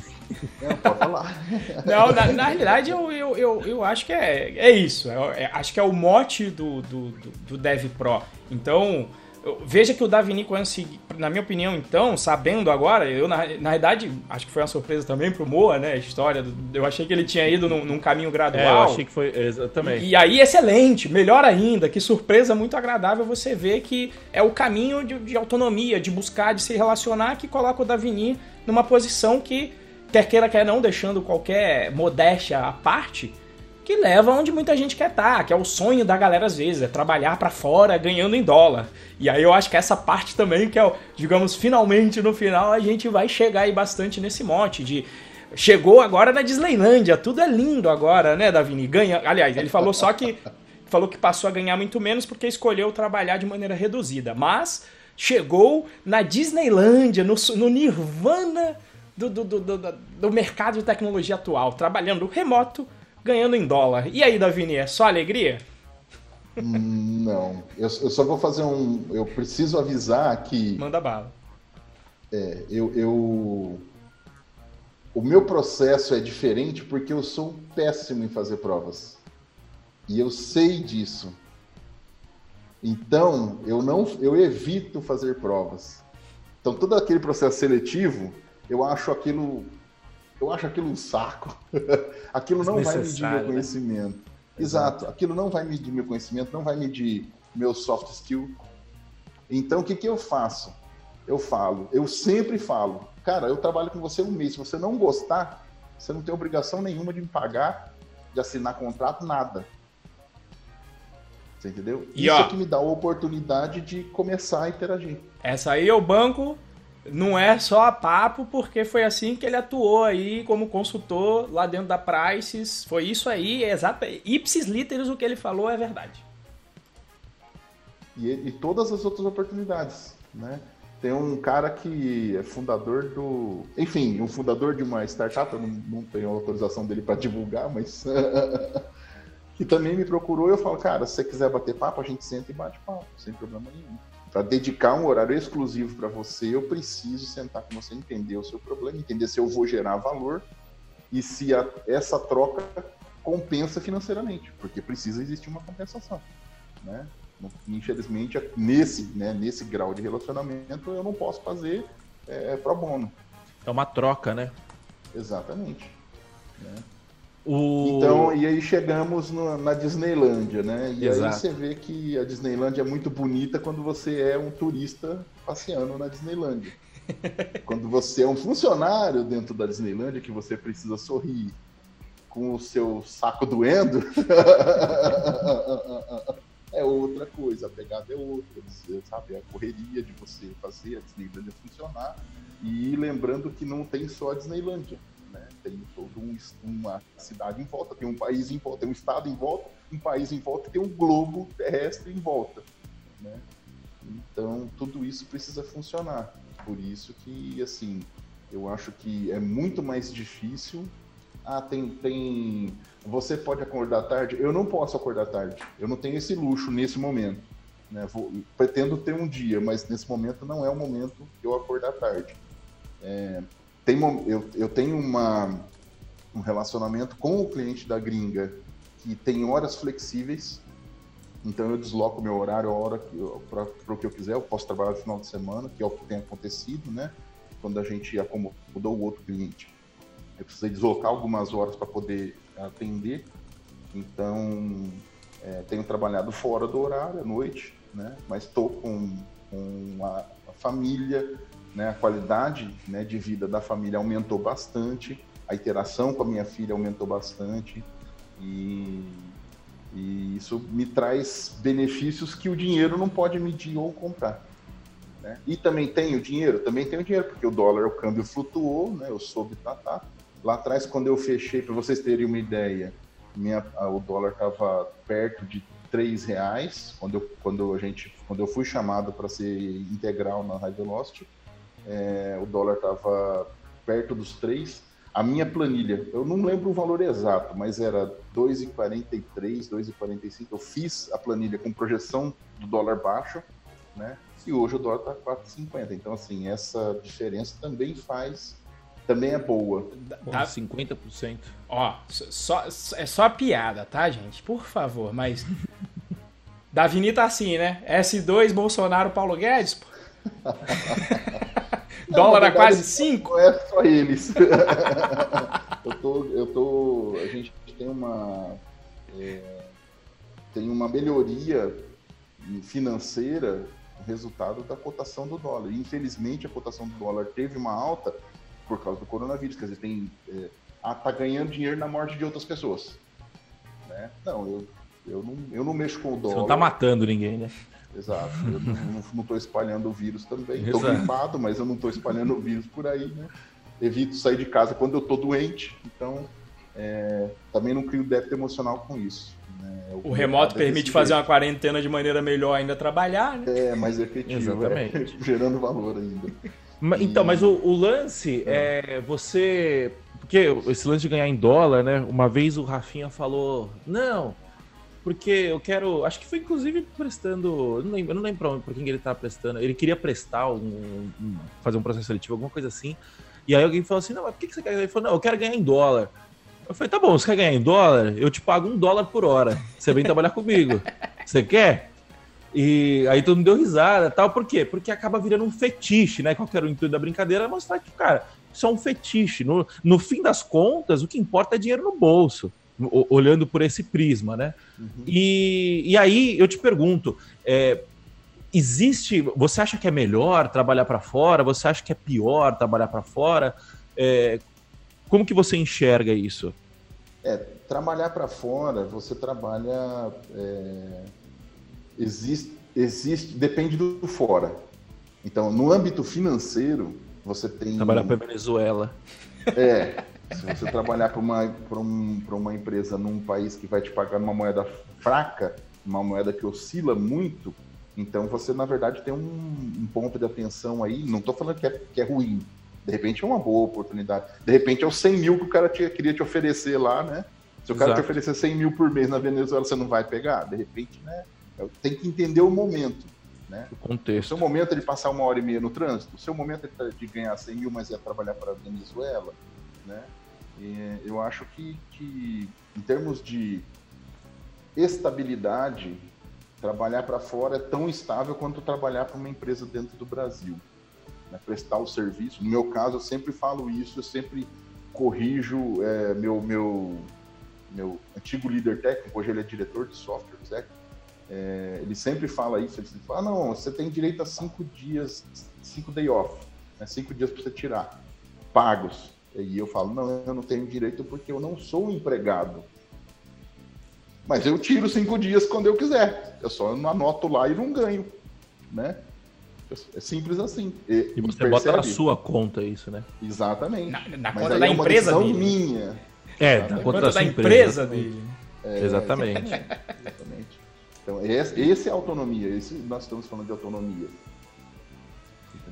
Não, pode falar. Não, na, na realidade eu, eu, eu, eu, acho que é, é isso. É, é, acho que é o mote do, do, do, do Dev Pro. Então, Veja que o Davini conseguiu, na minha opinião, então, sabendo agora, eu na, na verdade, acho que foi uma surpresa também pro Moa, né? A história. Do, eu achei que ele tinha ido num, num caminho gradual. É, eu achei que foi. Exatamente. E, e, aí, excelente, melhor ainda, que surpresa muito agradável você ver que é o caminho de, de autonomia, de buscar, de se relacionar, que coloca o Davini numa posição que, quer queira, quer não, deixando qualquer modéstia à parte que leva onde muita gente quer estar, tá, que é o sonho da galera às vezes, é trabalhar para fora ganhando em dólar. E aí eu acho que essa parte também que é, digamos, finalmente no final a gente vai chegar aí bastante nesse mote de chegou agora na Disneylândia, tudo é lindo agora, né, Davini? Ganha, aliás, ele falou só que falou que passou a ganhar muito menos porque escolheu trabalhar de maneira reduzida, mas chegou na Disneylândia, no, no nirvana do, do, do, do, do mercado de tecnologia atual, trabalhando remoto ganhando em dólar. E aí, Davini, é só alegria? Não, eu, eu, só vou fazer um. Eu preciso avisar que. Manda bala. É, eu, eu. O meu processo é diferente porque eu sou péssimo em fazer provas. E eu sei disso. Então, eu não eu evito fazer provas. Então, todo aquele processo seletivo, eu acho aquilo eu acho aquilo um saco. aquilo não vai medir meu né? conhecimento. Né? Exato. Aquilo não vai medir meu conhecimento, não vai medir meu soft skill. Então, o que, que eu faço? Eu falo, eu sempre falo, cara, eu trabalho com você um mês. Se você não gostar, você não tem obrigação nenhuma de me pagar, de assinar contrato, nada. Você entendeu? E, Isso ó, é que me dá a oportunidade de começar a interagir. Essa aí é o banco não é só a papo, porque foi assim que ele atuou aí como consultor lá dentro da Prices. Foi isso aí, é exato. Ipsis literis o que ele falou é verdade. E, e, todas as outras oportunidades, né? Tem um cara que é fundador do. Enfim, um fundador de uma startup, eu não, não tenho autorização dele para divulgar, mas. que também me procurou e eu falo, cara, se você quiser bater papo, a gente senta e bate papo, sem problema nenhum para dedicar um horário exclusivo para você, eu preciso sentar com você, entender o seu problema, entender se eu vou gerar valor e se a, essa troca compensa financeiramente, porque precisa existir uma compensação, né? Infelizmente, nesse, né, nesse grau de relacionamento, eu não posso fazer é, pro bono. É uma troca, né? Exatamente. Né? O... Então, e aí chegamos no, na Disneylândia, né? E Exato. aí você vê que a Disneylândia é muito bonita quando você é um turista passeando na Disneylândia. quando você é um funcionário dentro da Disneylândia, que você precisa sorrir com o seu saco doendo, é outra coisa, a pegada é outra, sabe? A correria de você fazer a Disneylândia funcionar. E lembrando que não tem só a Disneylândia? Tem toda um, uma cidade em volta, tem um país em volta, tem um estado em volta, um país em volta tem um globo terrestre em volta. Né? Então, tudo isso precisa funcionar. Por isso que, assim, Eu acho que é muito mais difícil. Ah, tem, tem. Você pode acordar tarde? Eu não posso acordar tarde. Eu não tenho esse luxo nesse momento. Né? Vou, pretendo ter um dia, mas nesse momento não é o momento eu acordar tarde. É, tem, eu, eu tenho uma, um relacionamento com o cliente da gringa que tem horas flexíveis, então eu desloco meu horário a hora para o que eu quiser, eu posso trabalhar no final de semana, que é o que tem acontecido, né? Quando a gente acomodou o outro cliente. Eu precisei deslocar algumas horas para poder atender, então é, tenho trabalhado fora do horário, à noite, né? Mas estou com, com a, família, né? A qualidade né, de vida da família aumentou bastante, a interação com a minha filha aumentou bastante e, e isso me traz benefícios que o dinheiro não pode medir ou comprar. Né? E também tenho dinheiro? Também tenho dinheiro, porque o dólar, o câmbio flutuou, né? eu soube tratar. Lá atrás, quando eu fechei, para vocês terem uma ideia, minha, o dólar estava perto de três reais quando eu, quando a gente quando eu fui chamado para ser integral na High Velocity é, o dólar estava perto dos 3. A minha planilha, eu não lembro o valor exato, mas era 2,43, 2,45. Eu fiz a planilha com projeção do dólar baixo, né? E hoje o dólar está 4,50. Então, assim, essa diferença também faz também é boa. Tá 50%. Ó, só, é só piada, tá, gente? Por favor, mas. Davini tá assim, né? S2, Bolsonaro, Paulo Guedes. Dólar a quase 5? Não é só eles. eu tô, eu tô. A gente tem uma. É, tem uma melhoria financeira resultado da cotação do dólar. E, infelizmente, a cotação do dólar teve uma alta por causa do coronavírus. Quer dizer, tem. É, ah, tá ganhando dinheiro na morte de outras pessoas. Né? Não, eu, eu, não, eu não mexo com o dólar. Você não tá matando ninguém, né? Exato. Eu não estou espalhando o vírus também. Estou gripado, mas eu não estou espalhando o vírus por aí, né? Evito sair de casa quando eu estou doente, então é, também não crio débito emocional com isso. Né? O, o remoto permite fazer jeito. uma quarentena de maneira melhor ainda trabalhar, né? É, mais efetivo, é, gerando valor ainda. Mas, então, mas o, o lance é você. Porque esse lance de ganhar em dólar, né? Uma vez o Rafinha falou: não, porque eu quero. Acho que foi inclusive prestando. Não lembro, eu não lembro por quem ele estava prestando. Ele queria prestar um, um, fazer um processo seletivo, alguma coisa assim. E aí alguém falou assim: não, mas por que você quer? Ele falou: não, eu quero ganhar em dólar. Eu falei: tá bom, você quer ganhar em dólar? Eu te pago um dólar por hora. Você vem trabalhar comigo. Você quer? E aí todo mundo deu risada tal. Por quê? Porque acaba virando um fetiche, né? Qual que era o intuito da brincadeira? É mostrar que, cara, isso é um fetiche. No, no fim das contas, o que importa é dinheiro no bolso olhando por esse prisma, né? Uhum. E, e aí eu te pergunto, é, existe? Você acha que é melhor trabalhar para fora? Você acha que é pior trabalhar para fora? É, como que você enxerga isso? É, trabalhar para fora, você trabalha. É, existe, existe, depende do fora. Então, no âmbito financeiro, você tem. Trabalhar para Venezuela. É, se você trabalhar para uma, um, uma empresa num país que vai te pagar numa moeda fraca, uma moeda que oscila muito, então você, na verdade, tem um, um ponto de atenção aí. Não estou falando que é, que é ruim. De repente é uma boa oportunidade. De repente é os 100 mil que o cara te, queria te oferecer lá, né? Se o cara Exato. te oferecer 100 mil por mês na Venezuela, você não vai pegar? De repente, né? É, tem que entender o momento. Né? O contexto. O seu momento é de passar uma hora e meia no trânsito, o seu momento é de ganhar 100 mil, mas é trabalhar para a Venezuela, né? E eu acho que, que, em termos de estabilidade, trabalhar para fora é tão estável quanto trabalhar para uma empresa dentro do Brasil. Né? Prestar o serviço. No meu caso, eu sempre falo isso, eu sempre corrijo é, meu, meu, meu antigo líder técnico, hoje ele é diretor de software, Zé, é, ele sempre fala isso, ele sempre fala, ah, não, você tem direito a cinco dias, cinco day off, né, cinco dias para você tirar, pagos. E eu falo, não, eu não tenho direito porque eu não sou empregado. Mas eu tiro cinco dias quando eu quiser. Eu só não anoto lá e não ganho, né? É simples assim. E, e você bota na sua conta isso, né? Exatamente. Na, na conta da é empresa dele. minha. É, na conta da, da empresa, empresa dele. É, exatamente. exatamente. Então, esse, esse é autonomia. Esse, nós estamos falando de autonomia.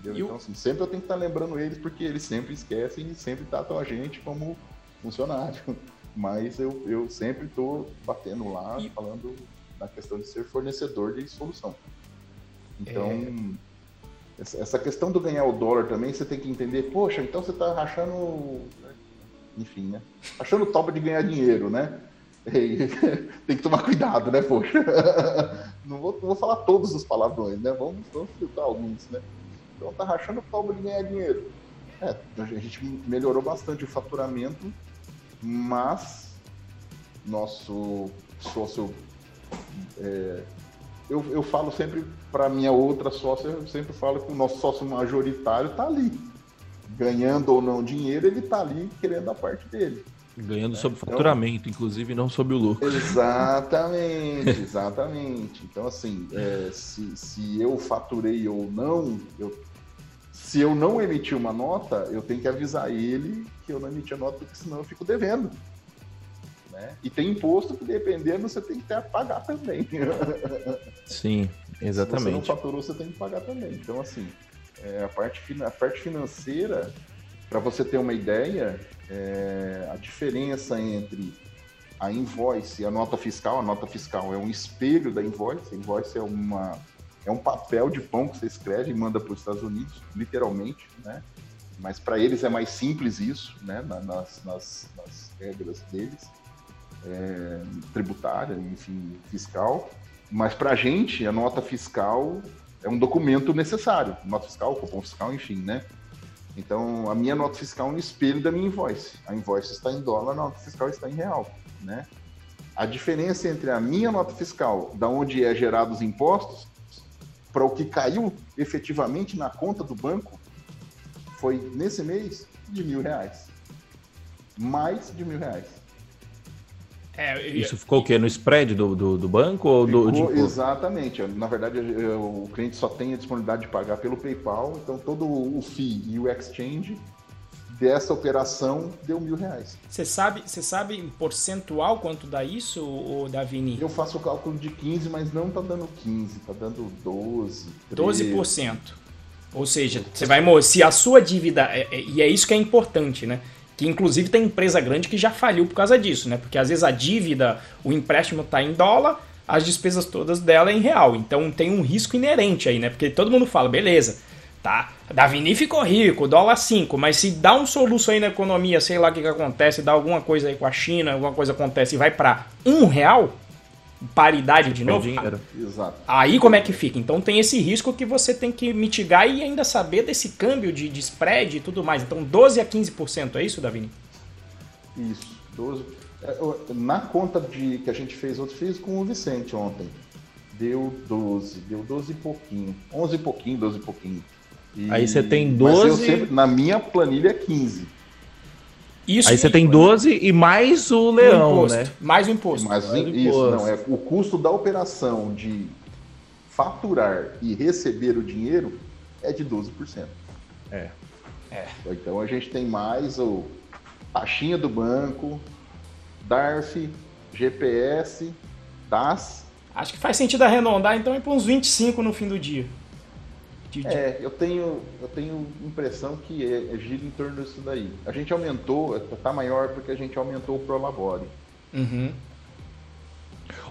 Entendeu? Então, assim, sempre eu tenho que estar lembrando eles, porque eles sempre esquecem e sempre tratam a gente como funcionário. Mas eu, eu sempre estou batendo lá, e... falando na questão de ser fornecedor de solução. Então, é... essa questão do ganhar o dólar também, você tem que entender, poxa, então você está rachando, enfim, né? Rachando toba de ganhar dinheiro, né? tem que tomar cuidado, né, poxa? Não vou, não vou falar todos os palavrões, né? Vamos, vamos filtrar alguns, né? Então tá rachando toba de ganhar dinheiro. É, a gente melhorou bastante o faturamento, mas nosso sócio. É, eu, eu falo sempre para minha outra sócia, eu sempre falo que o nosso sócio majoritário está ali. Ganhando ou não dinheiro, ele está ali querendo a parte dele. Ganhando né? sobre então, faturamento, inclusive, não sobre o lucro. Exatamente, exatamente. Então, assim, é, se, se eu faturei ou não, eu, se eu não emitir uma nota, eu tenho que avisar ele que eu não emiti a nota, porque senão eu fico devendo. Né? E tem imposto que, dependendo, você tem que ter a pagar também. Sim, exatamente. Se você não faturou, você tem que pagar também. Então, assim, é, a, parte, a parte financeira, para você ter uma ideia, é, a diferença entre a invoice e a nota fiscal, a nota fiscal é um espelho da invoice, a invoice é uma é um papel de pão que você escreve e manda para os Estados Unidos, literalmente, né? Mas para eles é mais simples isso, né? Nas, nas, nas regras deles, é, tributária, enfim, fiscal. Mas para a gente, a nota fiscal é um documento necessário. Nota fiscal, cupom fiscal, enfim, né? Então, a minha nota fiscal é um espelho da minha invoice. A invoice está em dólar, a nota fiscal está em real, né? A diferença entre a minha nota fiscal, da onde é gerados os impostos, para o que caiu efetivamente na conta do banco, foi nesse mês de mil reais. Mais de mil reais. É, Isso ficou o quê? No spread do, do, do banco ou ficou, do Exatamente. Na verdade, o cliente só tem a disponibilidade de pagar pelo PayPal, então todo o FII e o exchange dessa operação deu mil reais. Você sabe, você sabe em percentual quanto dá isso, o Davini? Eu faço o cálculo de 15, mas não tá dando 15, tá dando 12. 13. 12%. Ou seja, você vai se a sua dívida é, é, e é isso que é importante, né? Que inclusive tem empresa grande que já faliu por causa disso, né? Porque às vezes a dívida, o empréstimo está em dólar, as despesas todas dela é em real. Então tem um risco inerente aí, né? Porque todo mundo fala, beleza, tá? Davini ficou rico, dólar 5, mas se dá um soluço aí na economia, sei lá o que, que acontece, dá alguma coisa aí com a China, alguma coisa acontece e vai para um real, paridade de novo. Dinheiro. Exato. Aí como é que fica? Então tem esse risco que você tem que mitigar e ainda saber desse câmbio de, de spread e tudo mais. Então 12 a 15%, é isso, Davini? Isso, 12. É, na conta de que a gente fez, eu fiz com o Vicente ontem. Deu 12, deu 12 e pouquinho. 11 e pouquinho, 12 e pouquinho. E... Aí você tem 12. Sempre, na minha planilha é 15. Isso Aí você tem 12 e mais o leão, o né? Mais o imposto. Mais, mais isso, imposto. não. É o custo da operação de faturar e receber o dinheiro é de 12%. É. é. Então a gente tem mais o taxinha do banco, DARF, GPS, DAS. Acho que faz sentido arredondar, então, ir para uns 25 no fim do dia. De, É, eu tenho, eu tenho impressão que é, é gira em torno disso daí. A gente aumentou, está maior porque a gente aumentou o Prolabore. Uhum.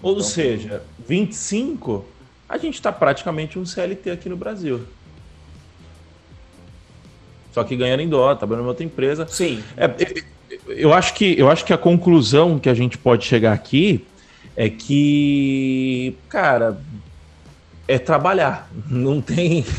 Ou então, seja, 25, a gente está praticamente um CLT aqui no Brasil. Só que ganhando em dólar, trabalhando em outra empresa. Sim. É, eu, acho que, eu acho que a conclusão que a gente pode chegar aqui é que, cara, é trabalhar. Não tem.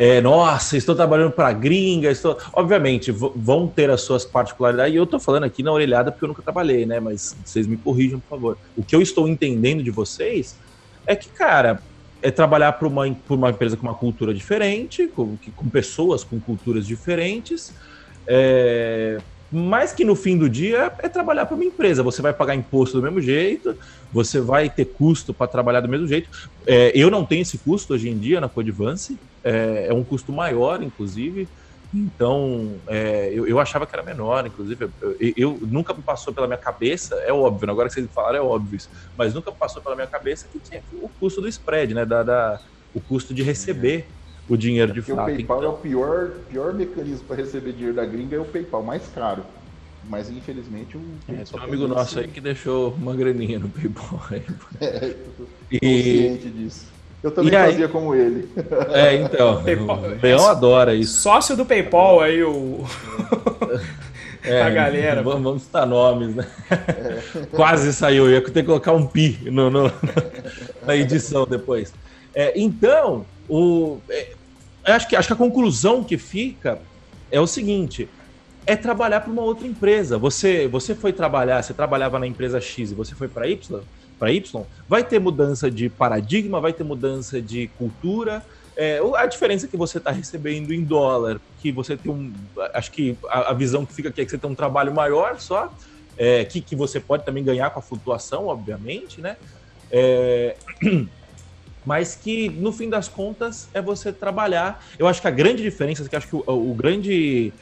É, nossa, estou trabalhando para gringa, estou. Obviamente, vão ter as suas particularidades. E eu estou falando aqui na orelhada porque eu nunca trabalhei, né? Mas vocês me corrijam, por favor. O que eu estou entendendo de vocês é que, cara, é trabalhar para uma, uma empresa com uma cultura diferente, com, com pessoas com culturas diferentes. É, mas que no fim do dia é trabalhar para uma empresa. Você vai pagar imposto do mesmo jeito, você vai ter custo para trabalhar do mesmo jeito. É, eu não tenho esse custo hoje em dia na Codivance, é, é um custo maior, inclusive. Então, é, eu, eu, achava que era menor, inclusive. Eu, eu, nunca me passou pela minha cabeça, é óbvio, agora que vocês falaram é óbvio isso, mas nunca passou pela minha cabeça que tinha o custo do spread, né? Da, da o custo de receber o dinheiro de Porque fato. o PayPal é o pior, pior mecanismo para receber dinheiro da gringa, é o PayPal, mais caro. Mas infelizmente o. É, tem um amigo nosso aí que deixou uma graninha no PayPal. Aí. É, E, consciente disso. Eu também aí? fazia como ele. é, então, PayPal- o Leão adora isso. Sócio do PayPal aí, o. É, a galera. Vamos, vamos citar nomes, né? Quase saiu, ia ter que colocar um pi no, no- na edição depois. É, então, o, é, eu acho, que, acho que a conclusão que fica é o seguinte: é trabalhar para uma outra empresa. Você, você foi trabalhar, você trabalhava na empresa X e você foi para Y, para Y, vai ter mudança de paradigma, vai ter mudança de cultura. É, a diferença é que você está recebendo em dólar, que você tem um. Acho que a, a visão que fica aqui é que você tem um trabalho maior só, é, que, que você pode também ganhar com a flutuação, obviamente, né? É, mas que no fim das contas é você trabalhar. Eu acho que a grande diferença, que acho que o, o grande.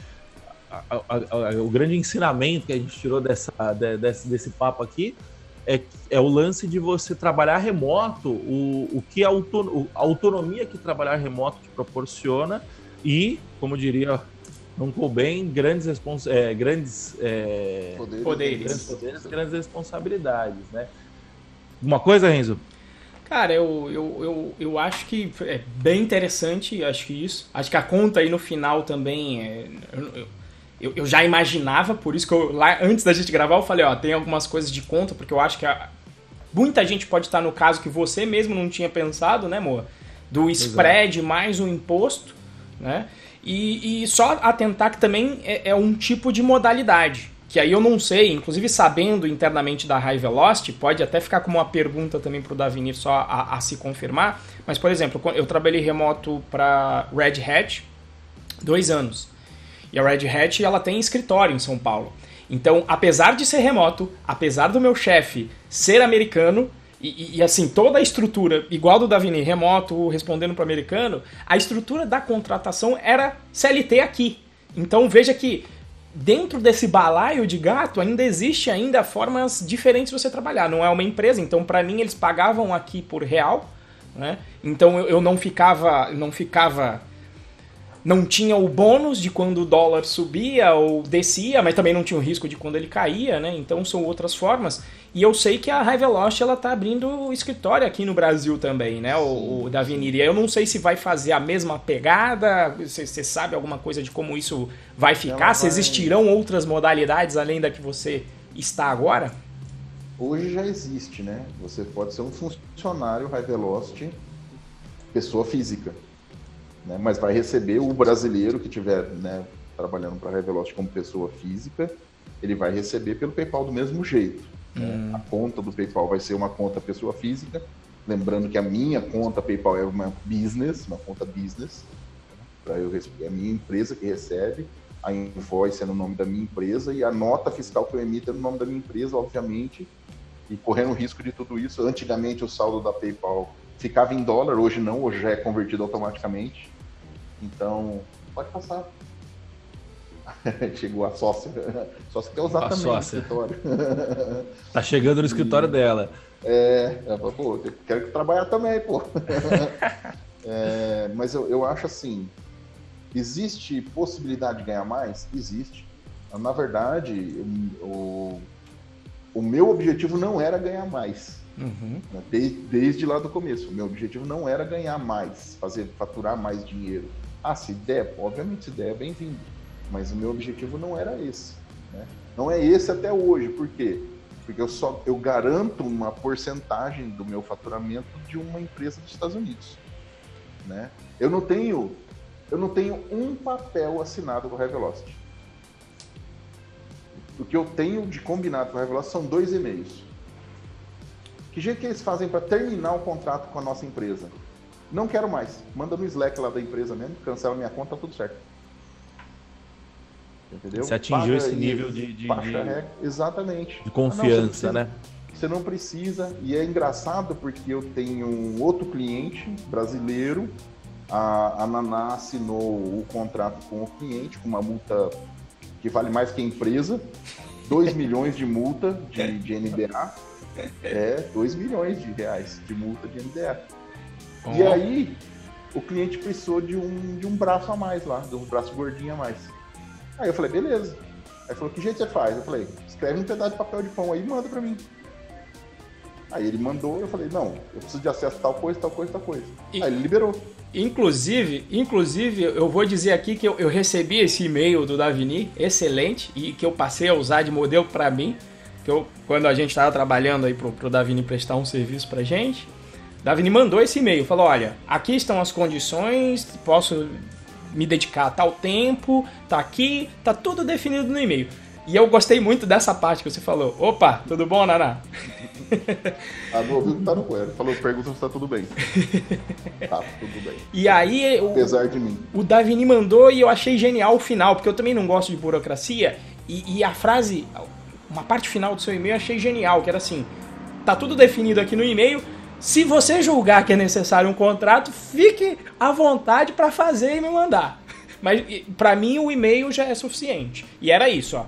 a- a- a- o grande ensinamento que a gente tirou dessa, de- desse, desse papo aqui é, é o lance de você trabalhar remoto, o, o que a, auto- a autonomia que trabalhar remoto te proporciona e, como diria não bem, grandes, respons é, grandes, é, Poderes. Poderes. grandes poderes, grandes responsabilidades, né? Uma coisa, Renzo? Cara, eu, eu, eu, eu acho que é bem interessante, acho que isso. Acho que a conta aí no final também é. Eu, eu, eu já imaginava, por isso que eu, lá antes da gente gravar, eu falei, ó, tem algumas coisas de conta, porque eu acho que a- muita gente pode estar no caso que você mesmo não tinha pensado, né, amor? Do spread mais o imposto, né? E, e só atentar que também é, é um tipo de modalidade. Que aí eu não sei, inclusive sabendo internamente da High Velocity, pode até ficar como uma pergunta também para o Davinir só a, a se confirmar. Mas, por exemplo, eu trabalhei remoto para Red Hat dois anos. E a Red Hat ela tem escritório em São Paulo. Então, apesar de ser remoto, apesar do meu chefe ser americano, e, e- e, assim, toda a estrutura, igual do Davini, remoto, respondendo para americano, a estrutura da contratação era CLT aqui. Então veja que dentro desse balaio de gato ainda existe ainda formas diferentes de você trabalhar. Não é uma empresa, então para mim eles pagavam aqui por real, né? Então eu, eu não ficava, não ficava não tinha o bônus de quando o dólar subia ou descia, mas também não tinha o risco de quando ele caía, né? Então são outras formas. E eu sei que a High Velocity ela tá abrindo escritório aqui no Brasil também, né? O, o Davi Niri. Eu não sei se vai fazer a mesma pegada. Você sabe alguma coisa de como isso vai ficar? Ela Se vai- existirão outras modalidades além da que você está agora? Hoje já existe, né? Você pode ser um funcionário High Velocity, pessoa física, né? Mas vai receber o brasileiro que estiver né, trabalhando para High Velocity como pessoa física, ele vai receber pelo PayPal do mesmo jeito. Né? A conta do PayPal vai ser uma conta pessoa física, lembrando que a minha conta PayPal é uma business, uma conta business, para eu é a minha empresa que recebe, a invoice é no nome da minha empresa e a nota fiscal que eu emito é no nome da minha empresa, obviamente, e correndo o risco de tudo isso. Antigamente o saldo da PayPal ficava em dólar, hoje não, hoje já é convertido automaticamente. Então, pode passar. Chegou a sócia. Sócia quer usar A também sócia. no escritório. Tá chegando no escritório dela. É, ela pô, eu quero trabalhar também, pô. É, mas eu, eu acho assim, existe possibilidade de ganhar mais? Existe. Na verdade, o, o meu objetivo não era ganhar mais. Uhum. né? Desde, desde lá do começo. O meu objetivo não era ganhar mais, fazer faturar mais dinheiro. Ah, se der, obviamente se der, é bem-vindo. Mas o meu objetivo não era esse. né? Não é esse até hoje. Por quê? Porque eu só eu garanto uma porcentagem do meu faturamento de uma empresa dos Estados Unidos. Né? Eu não tenho eu não tenho um papel assinado com a Revelocity. O que eu tenho de combinado com a Revelocity são dois e-mails. Que jeito que eles fazem para terminar o contrato com a nossa empresa? Não quero mais. Manda no Slack lá da empresa mesmo, cancela minha conta, tá tudo certo. Entendeu? Você atingiu Paga esse nível de- de- baixa de-. Exatamente. De confiança, Ah, não, você né? Você não precisa, e é engraçado porque eu tenho um outro cliente brasileiro, a, a Naná assinou o contrato com o cliente, com uma multa que vale mais que a empresa, 2 milhões de multa de, de NDA, é 2 milhões de reais de multa de NDA. E Ó. aí, o cliente precisou de um, de um braço a mais lá, de um braço gordinho a mais. Aí eu falei, beleza. Aí falou, que jeito você faz? Eu falei, escreve um pedaço de papel de pão aí e manda pra mim. Aí ele mandou, eu falei, não, eu preciso de acesso a tal coisa, tal coisa, tal coisa. E, aí ele liberou. Inclusive, inclusive, eu vou dizer aqui que eu, eu recebi esse e-mail do Davini, excelente, e que eu passei a usar de modelo para mim, que eu, quando a gente estava trabalhando aí pro, pro Davini prestar um serviço pra gente, Davini mandou esse e-mail, falou, olha, aqui estão as condições, posso me dedicar a tal tempo, tá aqui, tá tudo definido no e-mail. E eu gostei muito dessa parte que você falou. Opa, tudo bom, Naná? Ah, no ouvido tá no coelho. Falou, pergunta se tá tudo bem. Tá, tudo bem. E aí. O, Apesar de mim. O Davini mandou e eu achei genial o final, porque eu também não gosto de burocracia. E, e a frase, uma parte final do seu e-mail eu achei genial, que era assim: tá tudo definido aqui no e-mail. Se você julgar que é necessário um contrato, fique à vontade para fazer e me mandar. Mas para mim o e-mail já é suficiente. E era isso, ó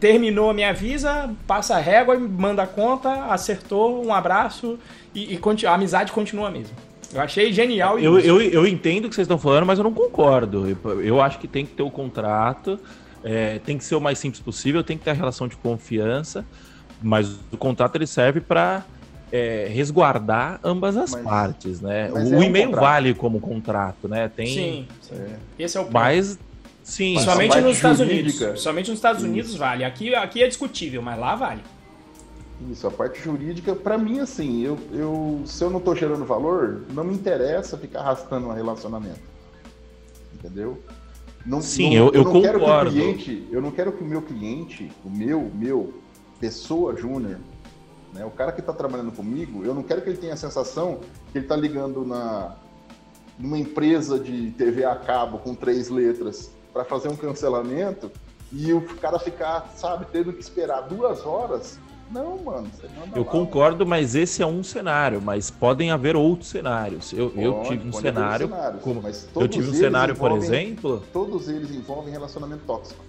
terminou, me avisa, passa a régua, manda a conta, acertou, um abraço e, e a amizade continua mesmo. Eu achei genial eu, eu, eu, entendo o que vocês estão falando, mas eu não concordo. Eu, eu acho que tem que ter o contrato, é, tem que ser o mais simples possível, tem que ter a relação de confiança, mas o contrato ele serve para é, resguardar ambas as mas, partes, né? O, é e-mail um vale como contrato, né? Tem, sim, sim. É. esse é o ponto. Mas Sim, somente nos Estados jurídica. Unidos. Somente nos Estados Unidos Isso. vale. Aqui, aqui é discutível, mas lá vale. Isso, a parte jurídica, para mim, assim, eu, eu, se eu não tô gerando valor, não me interessa ficar arrastando um relacionamento. Entendeu? Não, Sim, não, eu, eu, eu não concordo. Quero que o cliente, eu não quero que o meu cliente, o meu, meu, pessoa júnior, né, o cara que está trabalhando comigo, eu não quero que ele tenha a sensação que ele está ligando na numa empresa de TV a cabo com três letras para fazer um cancelamento e o cara ficar, sabe, tendo que esperar duas horas. Não, mano. eu lá, concordo, mano. mas esse é um cenário, mas podem haver outros cenários. Eu, pode, eu tive um cenário. Como, eu tive um cenário, por exemplo. Todos eles envolvem relacionamento tóxico.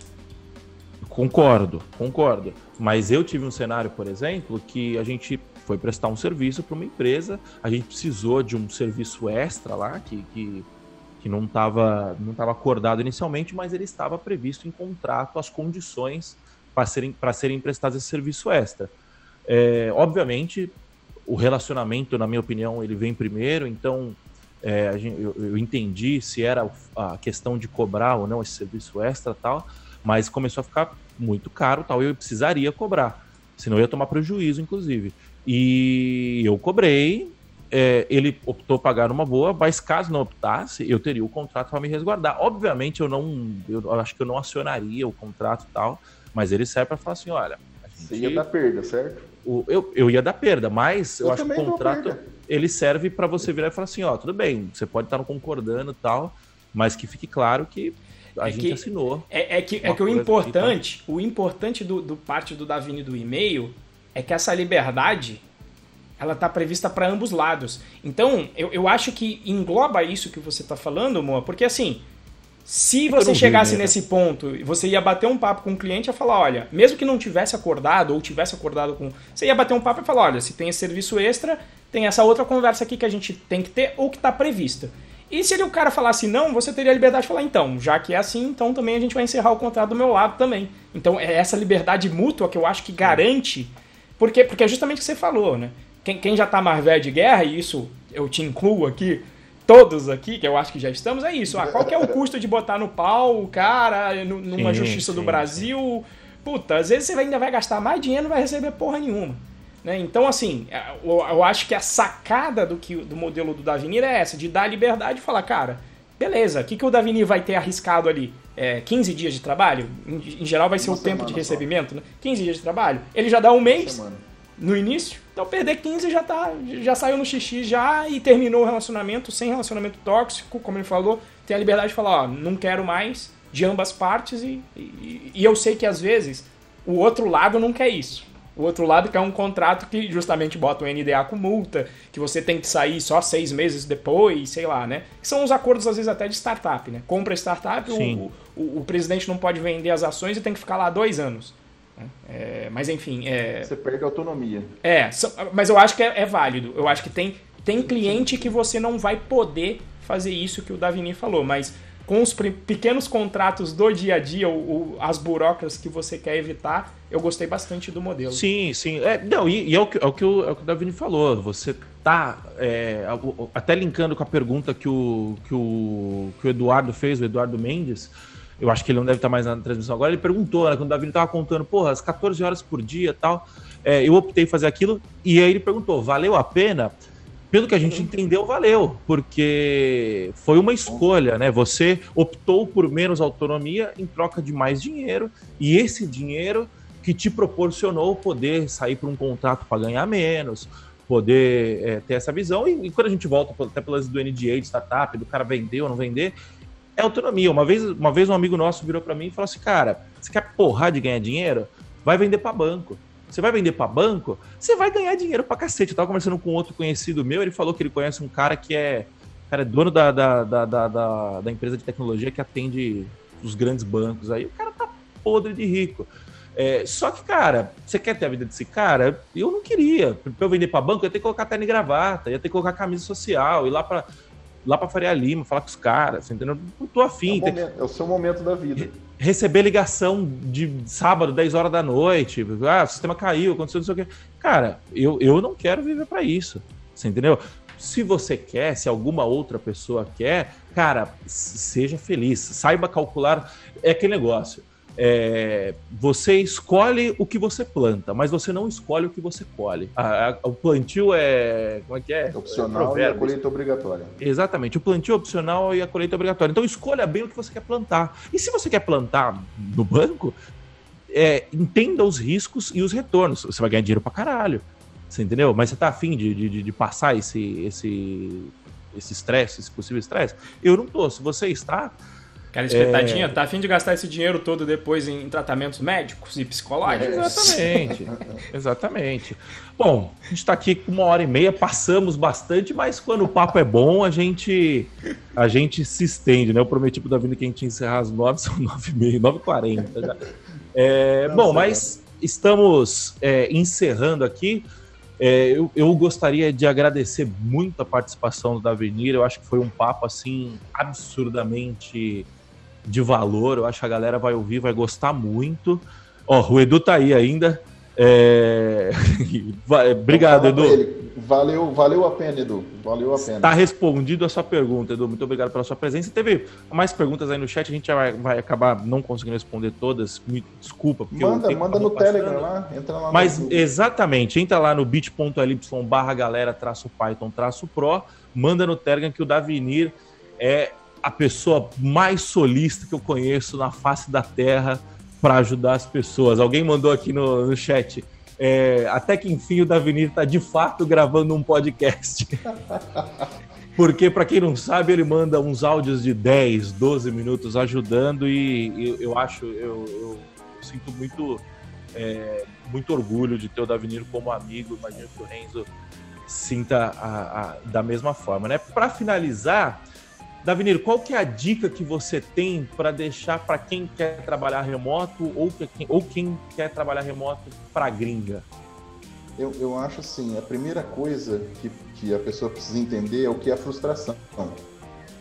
Concordo, concordo. Mas eu tive um cenário, por exemplo, que a gente foi prestar um serviço para uma empresa, a gente precisou de um serviço extra lá, que, que que não estava não tava acordado inicialmente, mas ele estava previsto em contrato as condições para serem, serem prestados esse serviço extra. É, obviamente, o relacionamento, na minha opinião, ele vem primeiro, então é, eu, eu, entendi se era a questão de cobrar ou não esse serviço extra tal, mas começou a ficar muito caro tal, e eu precisaria cobrar, senão eu ia tomar prejuízo, inclusive. E eu cobrei, é, ele optou pagar uma boa, mas caso não optasse, eu teria o contrato para me resguardar. Obviamente, eu não, eu acho que eu não acionaria o contrato e tal, mas ele serve para falar assim: olha. Gente, Você ia dar perda, certo? O, eu, eu ia dar perda, mas eu, eu acho que o contrato ele serve para você virar e falar assim: ó, tudo bem, você pode estar concordando e tal, mas que fique claro que a é gente que, assinou. É, é que, é que o importante, o importante do, do parte do Davini do e-mail é que essa liberdade ela está prevista para ambos lados. Então, eu, eu acho que engloba isso que você está falando, Moa, porque assim, se você chegasse vi, nesse ponto e você ia bater um papo com o cliente e falar, olha, mesmo que não tivesse acordado ou tivesse acordado com. Você ia bater um papo e falar, olha, se tem esse serviço extra, tem essa outra conversa aqui que a gente tem que ter ou que está prevista. E se ele, o cara falasse não, você teria a liberdade de falar, então, já que é assim, então também a gente vai encerrar o contrato do meu lado também. Então é essa liberdade mútua que eu acho que garante. Porque, porque é justamente o que você falou, né? quem, quem já está mais velho de guerra, e isso eu te incluo aqui, todos aqui, que eu acho que já estamos, é isso. Ah, qual que é o custo de botar no pau o cara numa sim, justiça sim, do Brasil? Puta, às vezes você ainda vai gastar mais dinheiro e não vai receber porra nenhuma. Né? Então, assim, eu, acho que a sacada do, que, do modelo do Davinir é essa, de dar liberdade e falar, cara, beleza, o que, que o Davinir vai ter arriscado ali? É, 15 dias de trabalho? Em, em geral vai ser Uma o tempo de recebimento, né? 15 dias de trabalho. Ele já dá um mês no início, então perder 15 já tá, já saiu no xixi já e terminou o relacionamento sem relacionamento tóxico, como ele falou, tem a liberdade de falar, ó, não quero mais de ambas partes e, e, e eu sei que às vezes o outro lado não quer isso. O outro lado quer um contrato que justamente bota o NDA com multa, que você tem que sair só seis meses depois, sei lá, né? Que são os acordos, às vezes, até de startup, né? Compra startup, o, o, o, presidente não pode vender as ações e tem que ficar lá dois anos. É, mas enfim. É... Você perde autonomia. É, mas eu acho que é, é, válido. Eu acho que tem, Tem cliente que você não vai poder fazer isso que o Davini falou, mas com os pequenos contratos do dia a dia, ou, as burocracias que você quer evitar, eu gostei bastante do modelo. Sim, sim. É, não, e, e é, o que, é, o que o, é o que o Davini falou. Você tá é, até linkando com a pergunta que o, que, o, que o Eduardo fez, o Eduardo Mendes. Eu acho que ele não deve estar mais na transmissão agora. Ele perguntou, né, quando o Davini estava contando, porra, as 14 horas por dia tal. É, eu optei fazer aquilo. E aí ele perguntou: valeu a pena? Pelo que a gente entendeu, valeu, porque foi uma escolha, né? Você optou por menos autonomia em troca de mais dinheiro, e esse dinheiro que te proporcionou poder sair para um contrato para ganhar menos, poder é, ter essa visão. E, e, quando a gente volta até pelas do NDA de startup, do cara vender ou não vender, é autonomia. Uma vez, uma vez um amigo nosso virou para mim e falou assim: cara, você quer porrar de ganhar dinheiro? Vai vender para banco. Você vai vender para banco, você vai ganhar dinheiro para cacete. Eu tava conversando com outro conhecido meu, ele falou que ele conhece um cara que é, cara, é dono da, da, da, da, da empresa de tecnologia que atende os grandes bancos. Aí o cara tá podre de rico. É, só que, cara, você quer ter a vida desse cara? Eu não queria. Pra eu vender para banco, eu ia ter que colocar terno e gravata, ia ter que colocar camisa social, ir lá para lá para Faria Lima, falar com os caras, entendeu? Não tô afim. É o, momento, é o seu momento da vida receber ligação de sábado, 10 horas da noite, ah, o sistema caiu, aconteceu não sei o quê. Cara, eu, eu não quero viver para isso. Você entendeu? Se você quer, se alguma outra pessoa quer, cara, seja feliz, saiba calcular. É aquele negócio é, você escolhe o que você planta, mas você não escolhe o que você colhe. A, a, o plantio é. Como é que é? Opcional é e a colheita obrigatória. Exatamente, o plantio é opcional e a colheita obrigatória. Então escolha bem o que você quer plantar. E se você quer plantar no banco, é, entenda os riscos e os retornos. Você vai ganhar dinheiro pra caralho. Você entendeu? Mas você tá afim de, de, de passar esse esse esse estresse, esse possível estresse? Eu não tô. Se você está, Aquela espetadinha, é... tá afim de gastar esse dinheiro todo depois em tratamentos médicos e psicológicos? Exatamente. Exatamente. Bom, a gente tá aqui com uma hora e meia, passamos bastante, mas quando o papo é bom, a gente a gente se estende, né? Eu prometi pro Davi que a gente ia encerrar às nove, são nove e meia, nove e quarenta. É, bom, mas estamos é, encerrando aqui. É, eu, eu, gostaria de agradecer muito a participação do Davenir. Eu acho que foi um papo assim absurdamente de valor. Eu acho que a galera vai ouvir, vai gostar muito. Ó, o Edu tá aí ainda. É... Obrigado, Edu. Valeu, valeu a pena, Edu. Valeu a pena. Tá respondido a sua pergunta, Edu. Muito obrigado pela sua presença. Teve mais perguntas aí no chat, a gente vai, vai acabar não conseguindo responder todas. Me desculpa. Porque manda, manda no Telegram lá, entra lá Mas exatamente, entra lá no bit.ly barra galera traço Python traço Pro, manda no Telegram que o Davinir é a pessoa mais solista que eu conheço na face da Terra para ajudar as pessoas. Alguém mandou aqui no, no chat. É, até que enfim o Davinir está de fato gravando um podcast. Porque, para quem não sabe, ele manda uns áudios de 10, 12 minutos ajudando e eu, eu acho, eu, eu, sinto muito, é, muito orgulho de ter o Davinir como amigo. Imagino que o Renzo sinta a, a, da mesma forma. Né? Para finalizar, Davinir, qual que é a dica que você tem para deixar para quem quer trabalhar remoto ou, quem, ou quem quer trabalhar remoto para gringa? Eu, eu acho assim, a primeira coisa que, que a pessoa precisa entender é o que é frustração.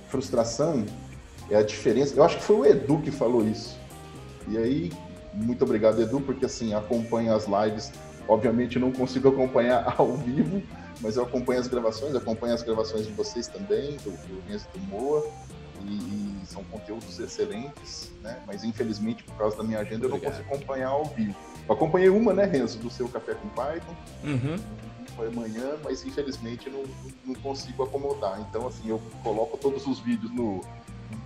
Frustração é a diferença. Eu acho que foi o Edu que falou isso. E aí, muito obrigado, Edu, porque assim, acompanha as lives. Obviamente não consigo acompanhar ao vivo, mas eu acompanho as gravações, acompanho as gravações de vocês também, do, do Renzo do Moa, e, e, são conteúdos excelentes, né? Mas infelizmente, por causa da minha agenda, Obrigado. eu não consigo acompanhar ao vivo. Eu acompanhei uma, né, Renzo, do seu Café com Python, uhum. foi amanhã, mas infelizmente não, não consigo acomodar. Então, assim, eu coloco todos os vídeos no,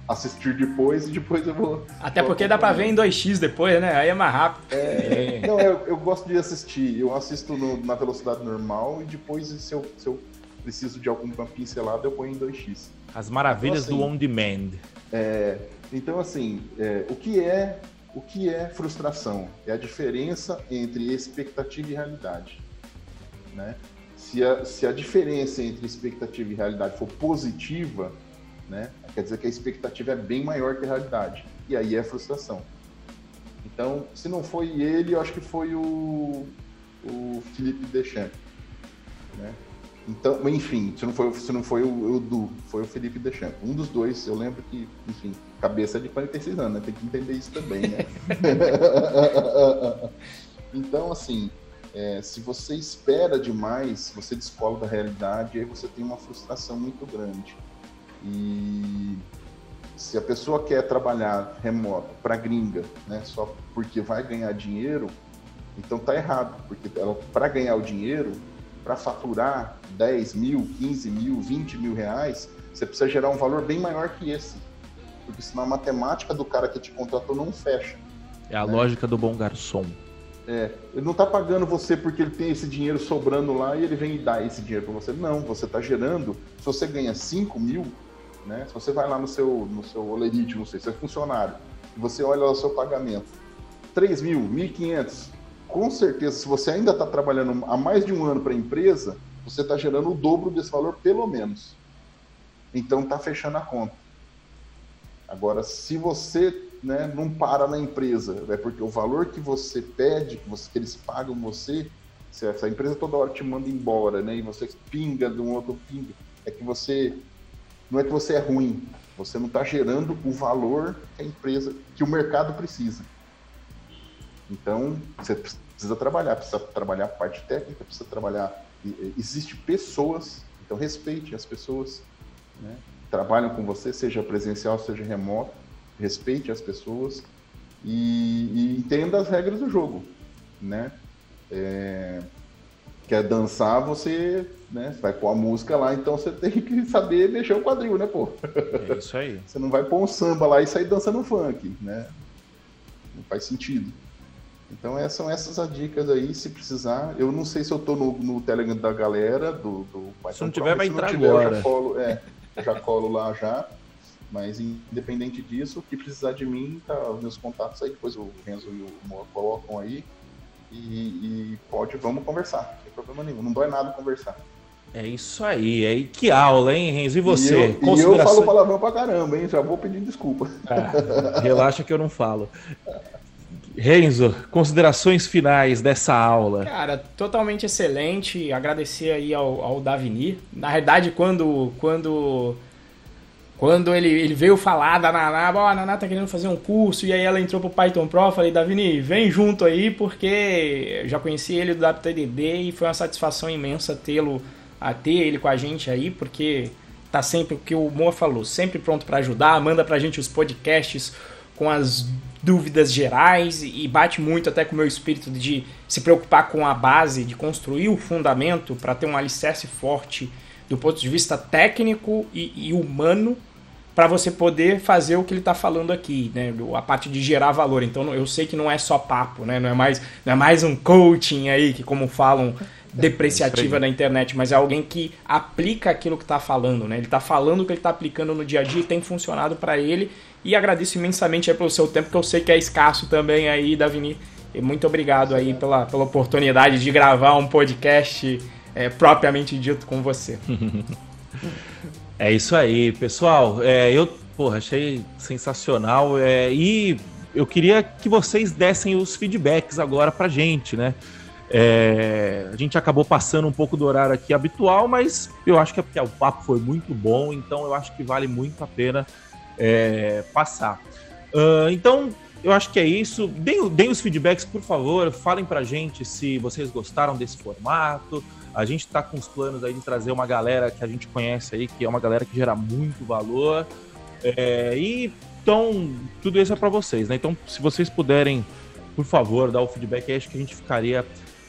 assistir depois e depois eu vou. Até porque dá pra ver em 2x depois, né? Aí é mais rápido. É, não, eu, eu, gosto de assistir. Eu assisto no, na velocidade normal e depois, se eu, se eu preciso de alguma pincelada, eu ponho em 2x. As maravilhas então, assim, do on-demand. É, então, assim, é, o, que é, o que é frustração? É a diferença entre expectativa e realidade. Né? Se, a, se a diferença entre expectativa e realidade for positiva, né? Quer dizer que a expectativa é bem maior que a realidade. E aí é frustração. Então, se não foi ele, eu acho que foi o, o Felipe Deschamps. Né? Então, enfim, se não foi, se não foi o, o Du, foi o Felipe Deschamps. Um dos dois, eu lembro que, enfim, cabeça de 46 anos, né? Tem que entender isso também, né? então, assim, é, se você espera demais, você descola da realidade, aí você tem uma frustração muito grande. E se a pessoa quer trabalhar remoto para gringa, né, só porque vai ganhar dinheiro, então tá errado, porque para ganhar o dinheiro, para faturar 10 mil, 15 mil, 20 mil reais, você precisa gerar um valor bem maior que esse. Porque senão a matemática do cara que te contratou não fecha. É a né? lógica do bom garçom. É, ele não está pagando você porque ele tem esse dinheiro sobrando lá e ele vem e dá esse dinheiro para você. Não, você está gerando. Se você ganha 5 mil, né? Se você vai lá no seu, no seu Olerite, não sei, você é funcionário, você olha o seu pagamento, 3 mil, 1.500, com certeza, se você ainda está trabalhando há mais de um ano para a empresa, você está gerando o dobro desse valor, pelo menos. Então está fechando a conta. Agora, se você né, não para na empresa, é porque o valor que você pede, que, você, que eles pagam você, se essa empresa toda hora te manda embora, né, e você pinga de um outro pinga, é que você não é que você é ruim, você não está gerando o valor que a empresa, que o mercado precisa. Então, você precisa trabalhar, precisa trabalhar a parte técnica, precisa trabalhar. Existe pessoas, então respeite as pessoas, né? trabalham com você, seja presencial, seja remoto, respeite as pessoas e, e entenda as regras do jogo, né? É, quer dançar, você né, vai pôr a música lá, então você tem que saber mexer o quadril, né, pô? É isso aí. você não vai pôr um samba lá e sair dançando funk, né? Não faz sentido. Então essas são essas as dicas aí, se precisar. Eu não sei se eu tô no, no Telegram da galera, do, do Se não tiver, vai entrar tiver, agora. Eu já colo, é, eu já colo lá já. Mas independente disso, o que precisar de mim, tá meus contatos aí, depois o Renzo e o Moa colocam aí. E, e, pode, vamos conversar, não tem problema nenhum. Não dói nada conversar. É isso aí, é que aula, hein, Renzo? E você? E eu, Consideração... e eu falo palavrão pra caramba, hein? Já vou pedir desculpa. Ah, relaxa que eu não falo. Renzo, considerações finais dessa aula. Cara, totalmente excelente. Agradecer aí ao, ao Davini. Na verdade, quando quando quando ele, ele veio falar da Naná, ó, a Naná tá querendo fazer um curso, e aí ela entrou pro Python Pro, falei, Davini, vem junto aí, porque eu já conheci ele do WTDD e foi uma satisfação imensa tê-lo, a ter ele com a gente aí, porque tá sempre o que o Moa falou, sempre pronto para ajudar, manda pra gente os podcasts com as dúvidas gerais e bate muito até com o meu espírito de se preocupar com a base, de construir o fundamento para ter um alicerce forte do ponto de vista técnico e, e humano para você poder fazer o que ele está falando aqui, né? A parte de gerar valor. Então eu sei que não é só papo, né? Não é mais, não é mais um coaching aí que como falam depreciativa na internet, mas é alguém que aplica aquilo que está falando, né? Ele está falando o que ele está aplicando no dia a dia e tem funcionado para ele. E agradeço imensamente aí pelo seu tempo, que eu sei que é escasso também aí, Davini. E muito obrigado aí pela, pela oportunidade de gravar um podcast é, propriamente dito com você. É isso aí, pessoal. É, eu porra, achei sensacional. É, e eu queria que vocês dessem os feedbacks agora pra gente, né? É, a gente acabou passando um pouco do horário aqui habitual, mas eu acho que é porque o papo foi muito bom, então eu acho que vale muito a pena é, passar. Uh, então, eu acho que é isso. Deem, deem os feedbacks, por favor. Falem pra gente se vocês gostaram desse formato. A gente está com os planos aí de trazer uma galera que a gente conhece aí, que é uma galera que gera muito valor. É, e então, tudo isso é para vocês, né? Então, se vocês puderem, por favor, dar o feedback, acho que a gente ficaria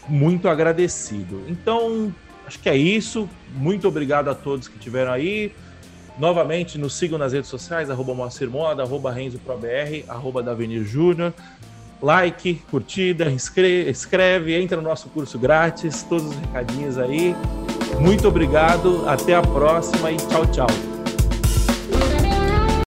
muito agradecido. Então, acho que é isso. Muito obrigado a todos que estiveram aí. Novamente, nos sigam nas redes sociais, arroba arroba RenzoProBR, arroba Davenir Júnior. Like, curtida, escreve, escreve, entra no nosso curso grátis, todos os recadinhos aí. Muito obrigado, até a próxima e tchau, tchau.